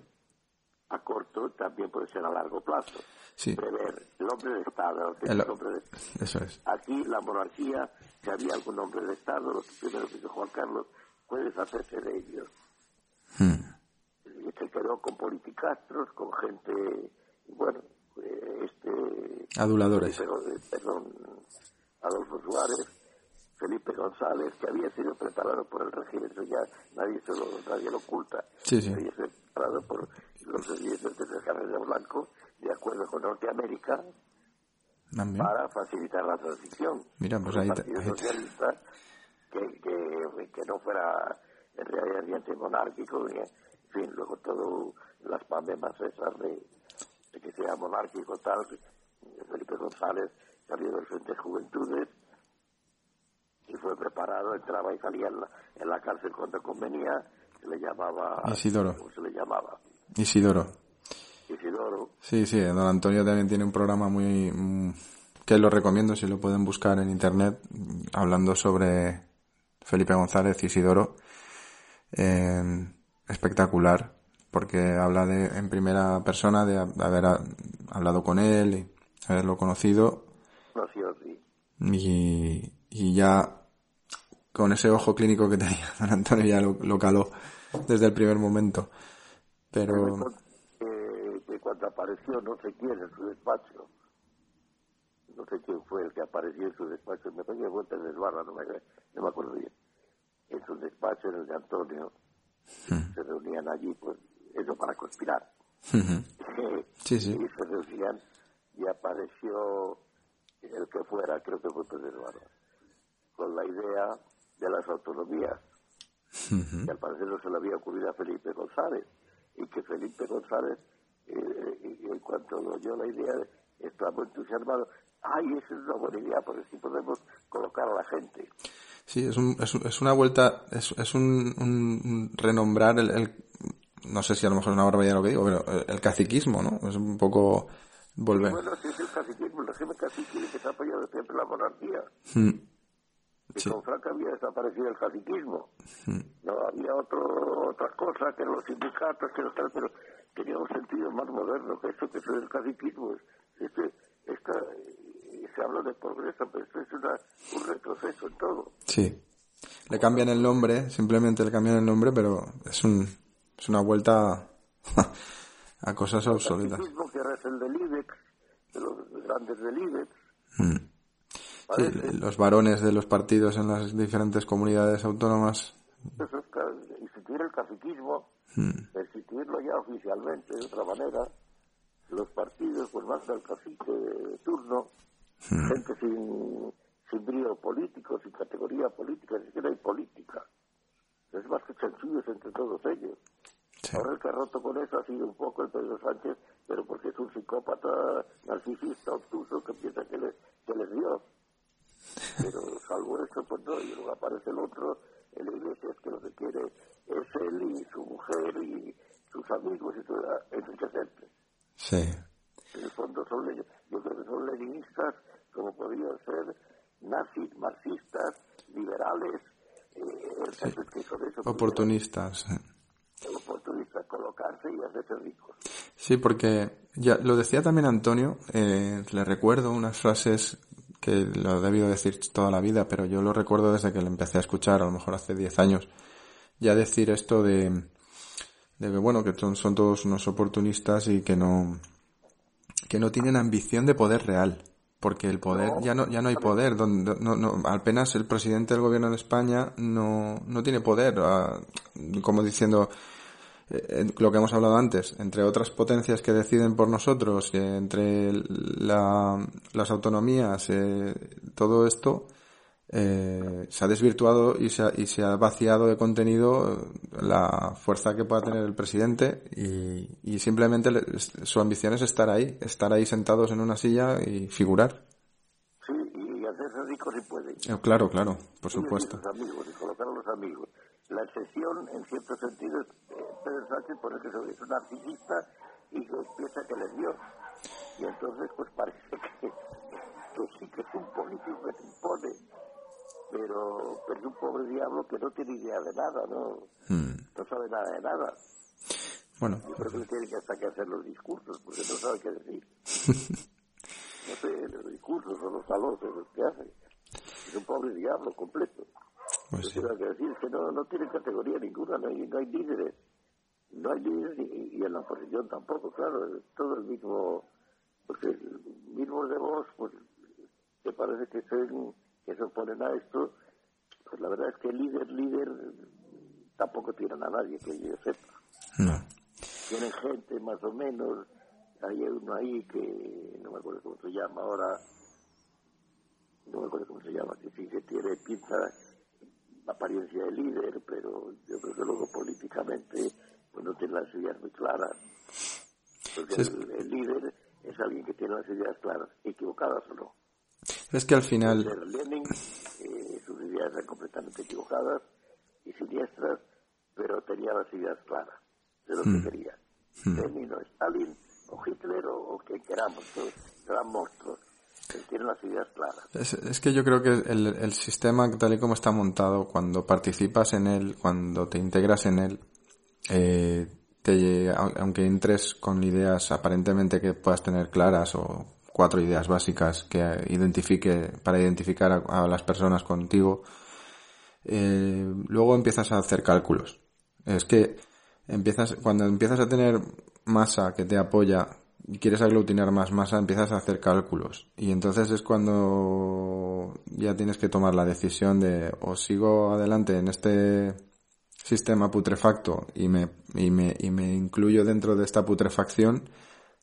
a corto, también puede ser a largo plazo. Sí. Prever el hombre de Estado. El... hombre de... Eso es. Aquí la monarquía, si había algún hombre de Estado, lo primero que hizo Juan Carlos, puedes hacerse de ellos. Hmm. Se quedó con politicastros, con gente, bueno, este... Aduladores. Felipe, perdón, Adolfo Suárez, Felipe González, que había sido preparado por el régimen, eso ya nadie, se lo, nadie lo oculta. Sí, sí. Había sido preparado por los servicios de de Blanco, de acuerdo con Norteamérica, para facilitar la transición. Mira, pues ahí, Socialista, que, que, que no fuera en realidad monárquico, en fin, luego todo las pandemas esas de, de, que sea monárquico tal, Felipe González salió del Frente de Juventudes, y fue preparado, entraba y salía en la, en la cárcel cuando convenía, se le llamaba... Isidoro. ¿Cómo se le llamaba? Isidoro. Isidoro. Sí, sí, don Antonio también tiene un programa muy... mm, que lo recomiendo si lo pueden buscar en internet, hablando sobre Felipe González Isidoro. Eh, espectacular, porque habla de en primera persona de ha- haber hablado con él y haberlo conocido. No, sí, y, y ya con ese ojo clínico que tenía don Antonio ya lo, lo caló desde el primer momento. Pero Eh, que cuando apareció no sé quién en su despacho, no sé quién fue el que apareció en su despacho, me pegué vuelta en el barra, no me, no me acuerdo bien, en su despacho, en el de Antonio, se reunían allí, pues, eso para conspirar. Sí, sí. Y se reunían y apareció el que fuera, creo que fue Pedro Eduardo, con la idea de las autonomías. Que al parecer no se le había ocurrido a Felipe González. Y que Felipe González eh, eh, en cuanto oyó la idea estaba muy entusiasmado. Ay esa es una buena idea porque así podemos colocar a la gente. Sí, es, un, es, un- es una vuelta, es, es un, un- un renombrar el, el- no sé si a lo mejor es una barbaridad lo que digo, pero el, el caciquismo, ¿no? Es un poco volver. bueno si es el caciquismo el régimen caciquil que se ha apoyado siempre la monarquía Mm, y Sí. con Franco había desaparecido el caciquismo no había otro otra cosa que los sindicatos que los tal pero tenía un sentido más moderno que eso que es el caciquismo este esta eh, se habla de progreso pero esto es una, un retroceso en todo Sí. Le cambian el nombre, simplemente le cambian el nombre, pero es un, es una vuelta a cosas obsoletas. caciquismo que ahora es el del IBEX de los grandes del IBEX Mm. Sí, los varones de los partidos en las diferentes comunidades autónomas. eso es instituir el caciquismo Mm. instituirlo ya oficialmente de otra manera los partidos pues manda el cacique de turno gente sin sin brío político sin categoría política ni siquiera hay política es más que chanchullos entre todos ellos Sí. ahora el que ha roto con eso ha sido un poco el Pedro Sánchez pero porque es un psicópata narcisista obtuso que piensa que le que le dio pero salvo eso pues no y luego aparece el otro el Iglesias que lo que quiere es él y su mujer y sus amigos y toda esa gente Sí. en el fondo son yo creo que son leninistas como podrían ser nazis marxistas liberales Oportunistas. sí. oportunistas colocarse y hacerse ricos Sí, porque ya lo decía también Antonio, eh, le recuerdo unas frases que lo he debido decir toda la vida, pero yo lo recuerdo desde que le empecé a escuchar, a lo mejor hace 10 años, ya decir esto de, de que bueno, que son, son todos unos oportunistas y que no, que no tienen ambición de poder real. Porque el poder, ya no, ya no hay poder, donde, no, no, apenas el presidente del gobierno de España no, no tiene poder, ah, como diciendo, eh, lo que hemos hablado antes, entre otras potencias que deciden por nosotros, eh, entre la- las autonomías, eh, todo esto eh, se ha desvirtuado y se ha, y se ha vaciado de contenido la fuerza que pueda tener el presidente y, y simplemente le- su ambición es estar ahí, estar ahí sentados en una silla y figurar. sí y hacerse ricos si pueden Eh, Claro, claro, por y supuesto. sus amigos y colocar a los amigos la excepción en cierto sentido es Pedro Sánchez por el que es un narcisista y que piensa que les dio y entonces pues parece que, que sí que es un político que se impone pero, pero es un pobre diablo que no tiene idea de nada no Mm. no sabe nada de nada Bueno, yo creo que le tienen que hasta que hacer los discursos porque no sabe qué decir no sé los discursos o los saludos los que hace es un pobre diablo completo pues Yo sí. que decir que no, no tiene categoría ninguna, no hay, no hay líderes. No hay líderes y, y en la oposición tampoco, claro, es todo el mismo, porque mismos de vos, pues, que parece que, son, que se oponen a esto, pues la verdad es que líder, líder, tampoco tienen a nadie que yo sepa. No. Tienen gente más o menos, hay uno ahí que no me acuerdo cómo se llama ahora, no me acuerdo cómo se llama, que sí que tiene pinta, apariencia de líder, pero yo creo que luego políticamente pues no tiene las ideas muy claras. Porque Sí, el, el líder es alguien que tiene las ideas claras, equivocadas o no. Es que al final, Lenin, eh, sus ideas eran completamente equivocadas y siniestras, pero tenía las ideas claras de lo que Hmm. quería. Lenin o Stalin o Hitler o, o quien queramos, todos eran monstruos. Pero tienen las ideas claras. Es, es que yo creo que el, el sistema tal y como está montado, cuando participas en él, cuando te integras en él, eh, te, au- aunque entres con ideas aparentemente que puedas tener claras o cuatro ideas básicas que identifique para identificar a, las personas contigo, eh, luego empiezas a hacer cálculos. Es que empiezas, cuando empiezas a tener masa que te apoya y quieres aglutinar más masa, empiezas a hacer cálculos. Y entonces es cuando ya tienes que tomar la decisión de o sigo adelante en este sistema putrefacto y me, y me, y me incluyo dentro de esta putrefacción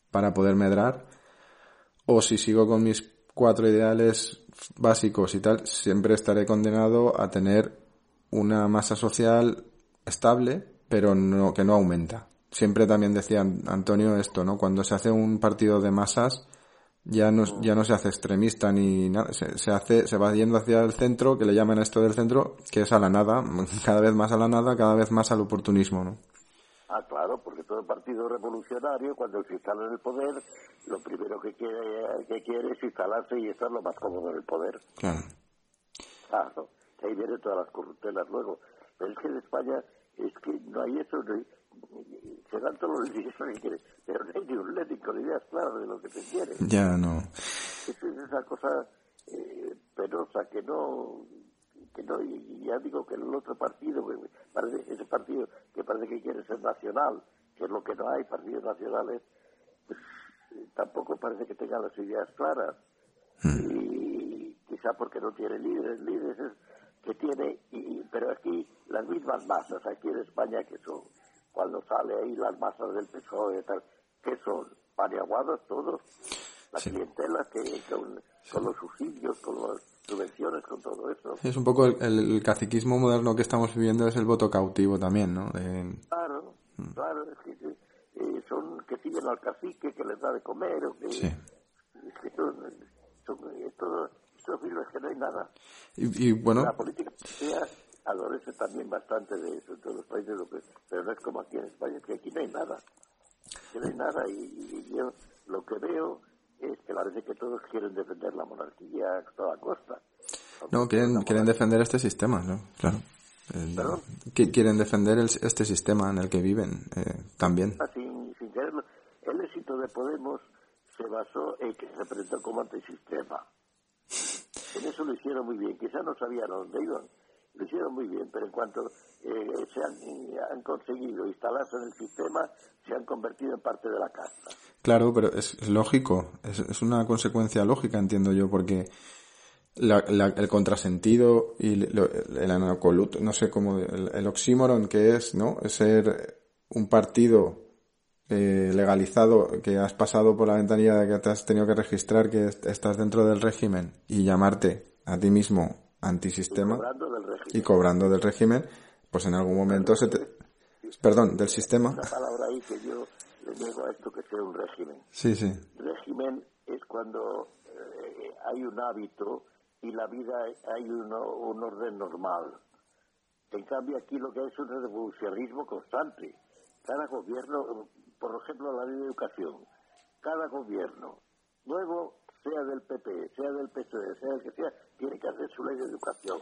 para poder medrar, o si sigo con mis cuatro ideales básicos y tal, siempre estaré condenado a tener una masa social estable, pero no, que no aumenta. Siempre también decía Antonio esto, ¿no? Cuando se hace un partido de masas, ya no, se hace extremista ni nada, se, hace, se va yendo hacia el centro, que le llaman esto del centro, que es a la nada, cada vez más a la nada, cada vez más al oportunismo, ¿no? Ah, claro, porque todo partido revolucionario, cuando se instala en el poder, lo primero que quiere, que quiere es instalarse y estar lo más cómodo en el poder. Claro. Claro, que ahí vienen todas las corruptelas luego. Pero es que en España es que no hay eso, no hay- se dan todos los líderes que quieren, pero no hay ni un Lenin con ideas claras de lo que se quiere. Ya no. Esa es esa cosa eh, penosa que no que no y ya digo que el otro partido que parece ese partido que parece que quiere ser nacional que es lo que no hay partidos nacionales pues tampoco parece que tenga las ideas claras. Y quizá porque no tiene líderes líderes es que tiene y pero aquí las mismas masas aquí en España que son cuando sale ahí las masas del PSOE y tal que son paniaguados todos la clientela que con, con los subsidios, con las subvenciones, con todo eso. Es un poco el, el caciquismo moderno que estamos viviendo es el voto cautivo también, ¿no? De- Claro, claro, es que eh, son que siguen al cacique, que les da de comer, o que, Sí. es que son, son es todo, estos es que no hay nada. Y, y bueno, La política europea adolece también bastante de eso en todos los países europeos, pero no es como aquí en España, que aquí no hay nada. Que no hay nada y, y yo lo que veo es que parece que todos quieren defender la monarquía a toda costa. no, quieren, quieren defender este sistema, ¿no? Claro. Quieren defender el- este sistema en el que viven eh, también. Ah, sin quererlo. De Podemos se basó en que se presentó como antisistema. En eso lo hicieron muy bien. Quizá no sabían dónde iban. Lo hicieron muy bien, pero en cuanto eh, se han, conseguido instalarse en el sistema, se han convertido en parte de la casta. Claro, pero es, lógico, es, una consecuencia lógica, entiendo yo, porque la- el contrasentido y lo- el anacoluto, no sé cómo, el, el oxímoron que es, ¿no? Es ser un partido eh, legalizado, que has pasado por la ventanilla de que te has tenido que registrar, que est- estás dentro del régimen y llamarte a ti mismo antisistema Cobrando del régimen. y cobrando del régimen, pues en algún momento se te... Perdón, del sistema. Una palabra ahí que yo le niego a esto que sea un régimen. Sí, sí. régimen es cuando eh, hay un hábito y la vida hay uno- un orden normal. En cambio aquí lo que hay es un revolucionismo constante. Cada gobierno, por ejemplo la ley de educación, cada gobierno, nuevo, sea del PP, sea del PSOE, sea el que sea, tiene que hacer su ley de educación.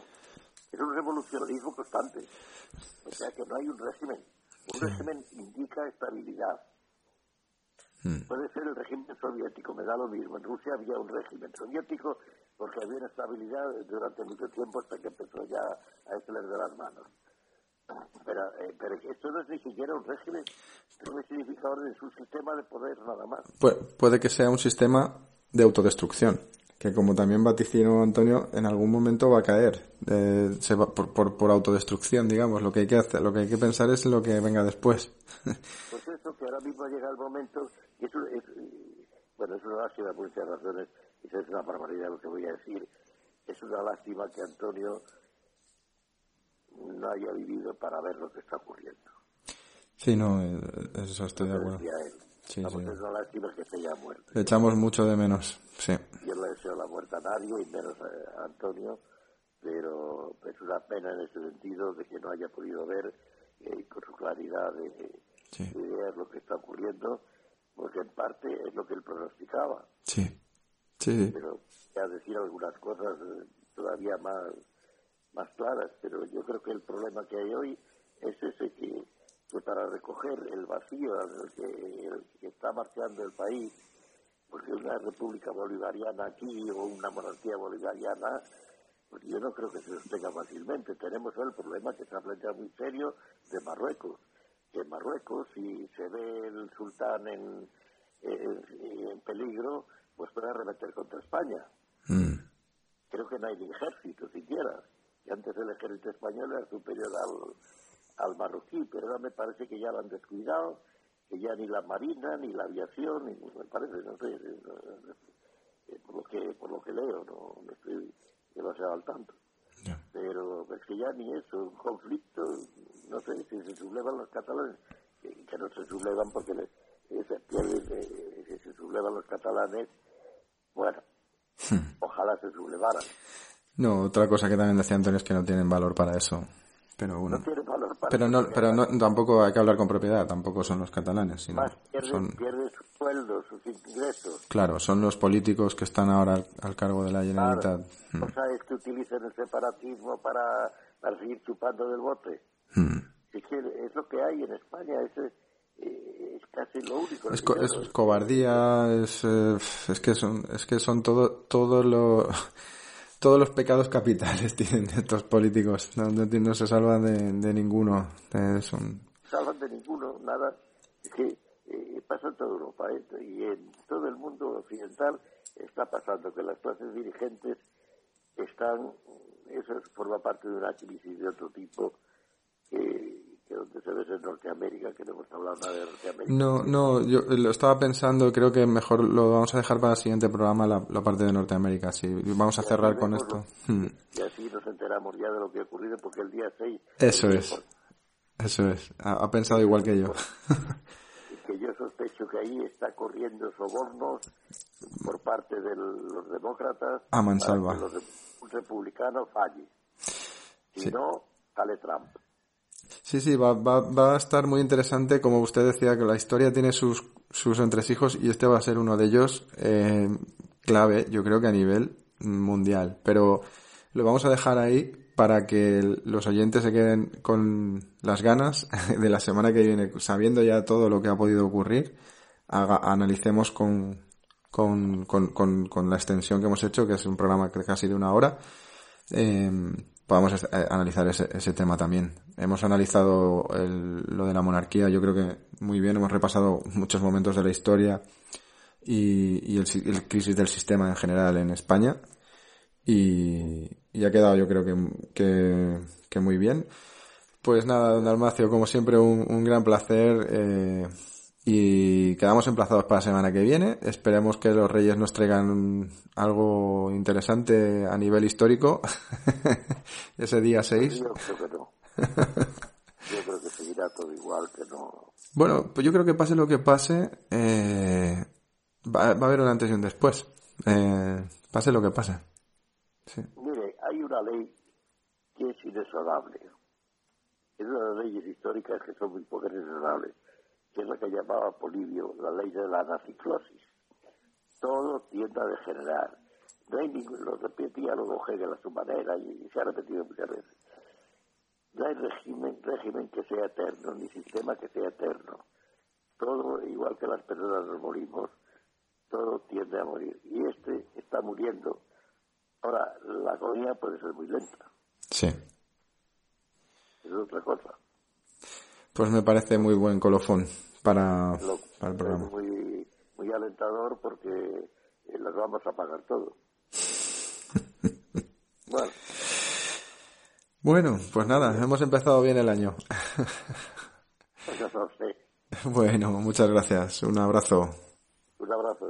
Es un revolucionismo constante. O sea que no hay un régimen. Un régimen indica estabilidad. Puede ser el régimen soviético, me da lo mismo. En Rusia había un régimen soviético porque había estabilidad durante mucho tiempo hasta que empezó ya a de las manos. Pero, eh, pero esto no es ni siquiera un régimen, es un significador de su sistema de poder nada más. Pu- puede que sea un sistema de autodestrucción, que como también vaticinó Antonio, en algún momento va a caer, eh, se va por, por, por autodestrucción, digamos. Lo que hay que hacer, lo que hay que pensar es lo que venga después. Pues eso, que ahora mismo llega el momento, y eso es, bueno, es una lástima por muchas razones, y eso es una barbaridad lo que voy a decir, es una lástima que Antonio no haya vivido para ver lo que está ocurriendo. sí, no, eh, eso estoy de acuerdo. Sí, sí. es una lástima que se haya muerto. Le echamos mucho de menos, sí. Yo no deseo la muerte a nadie, y menos a, a Antonio, pero es una pena en ese sentido de que no haya podido ver eh, con su claridad de, ideas lo que está ocurriendo, porque en parte es lo que él pronosticaba. Sí, sí. Pero ya decir algunas cosas eh, todavía más, más claras, pero yo creo que el problema que hay hoy es ese que, para recoger el vacío el que, está marchando el país, porque una república bolivariana aquí o una monarquía bolivariana, pues yo no creo que se sostenga fácilmente. Tenemos el problema que se ha planteado muy serio de Marruecos. Que en Marruecos, si se ve el sultán en, en, peligro, pues puede arremeter contra España. Mm. Creo que no hay ni ejército siquiera. Y antes el ejército español era superior al, al marroquí, pero ahora me parece que ya lo han descuidado, que ya ni la marina, ni la aviación, ni, me parece, no sé, eh, por lo que por lo que leo, no, no estoy demasiado al tanto. Pero es que ya ni eso, un conflicto, no sé, si se sublevan los catalanes, que, no se sublevan porque se pierden, eh, si se sublevan los catalanes, bueno, hmm. ojalá se sublevaran. No, otra cosa que también decía Antonio es que no tienen valor para eso. Pero bueno. No tiene valor para pero no, pero no, tampoco hay que hablar con propiedad, tampoco son los catalanes, sino Más pierden, son... sus sueldos, sus ingresos. Claro, son los políticos que están ahora al, cargo de la Generalitat. Claro. O sea, es que utilizan el separatismo para, para seguir chupando del bote. Hmm. Es que es lo que hay en España, es, eh, es casi lo único. Es, es cobardía, es, eh, es que son, es que son todo, todo lo todos los pecados capitales tienen estos políticos. No, se salvan de, ninguno. Eh. Salvan de ninguno, nada. Es que eh, pasa en toda Europa ¿eh? y en todo el mundo occidental está pasando que las clases dirigentes están, eso forma parte de una crisis de otro tipo que que donde se ve en Norteamérica, que no hemos hablado nada de Norteamérica. No, no, yo lo estaba pensando, creo que mejor lo vamos a dejar para el siguiente programa, la, parte de Norteamérica, sí. Vamos a cerrar con esto. Hmm. Y así nos enteramos ya de lo que ha ocurrido, porque el día 6... Eso es, eso es. Ha, pensado igual que yo. que yo sospecho que ahí está corriendo sobornos por parte de los demócratas. A mansalva. Para que los republicanos falle. Si no, sale Trump. Sí, sí, va, va, va, a estar muy interesante, como usted decía, que la historia tiene sus, sus entresijos y este va a ser uno de ellos eh, clave, yo creo que a nivel mundial. Pero lo vamos a dejar ahí para que los oyentes se queden con las ganas de la semana que viene, sabiendo ya todo lo que ha podido ocurrir, analicemos con, con, con, con, la extensión que hemos hecho, que es un programa que casi de una hora. Eh, podamos eh, analizar ese, ese, tema también. Hemos analizado el, lo de la monarquía, yo creo que muy bien, hemos repasado muchos momentos de la historia y, y el, el, crisis del sistema en general en España y, y ha quedado yo creo que, que, que, muy bien. Pues nada, don Dalmacio, como siempre un, un gran placer. Eh, y quedamos emplazados para la semana que viene. Esperemos que los Reyes nos traigan algo interesante a nivel histórico ese día 6. Yo creo que no. Yo creo que seguirá todo igual, que no. Bueno, pues yo creo que pase lo que pase, eh, va, a haber un antes y un después. Eh, pase lo que pase. Mire, hay una ley que es inexorable. Es una de las leyes históricas que son muy pocas inexorables que es la que llamaba Polibio la ley de la anaciclosis. Todo tiende a degenerar. No hay ningún, lo repetía luego Hegel a su manera y, se ha repetido muchas veces. No hay régimen, régimen que sea eterno, ni sistema que sea eterno. Todo, igual que las personas nos morimos, todo tiende a morir. Y este está muriendo. Ahora, la agonía puede ser muy lenta. Sí. Es otra cosa. Pues me parece muy buen colofón para, el programa. muy, muy alentador porque eh, las vamos a pagar todo. bueno. Bueno, pues nada, hemos empezado bien el año. Bueno, muchas gracias. Un abrazo. Un abrazo.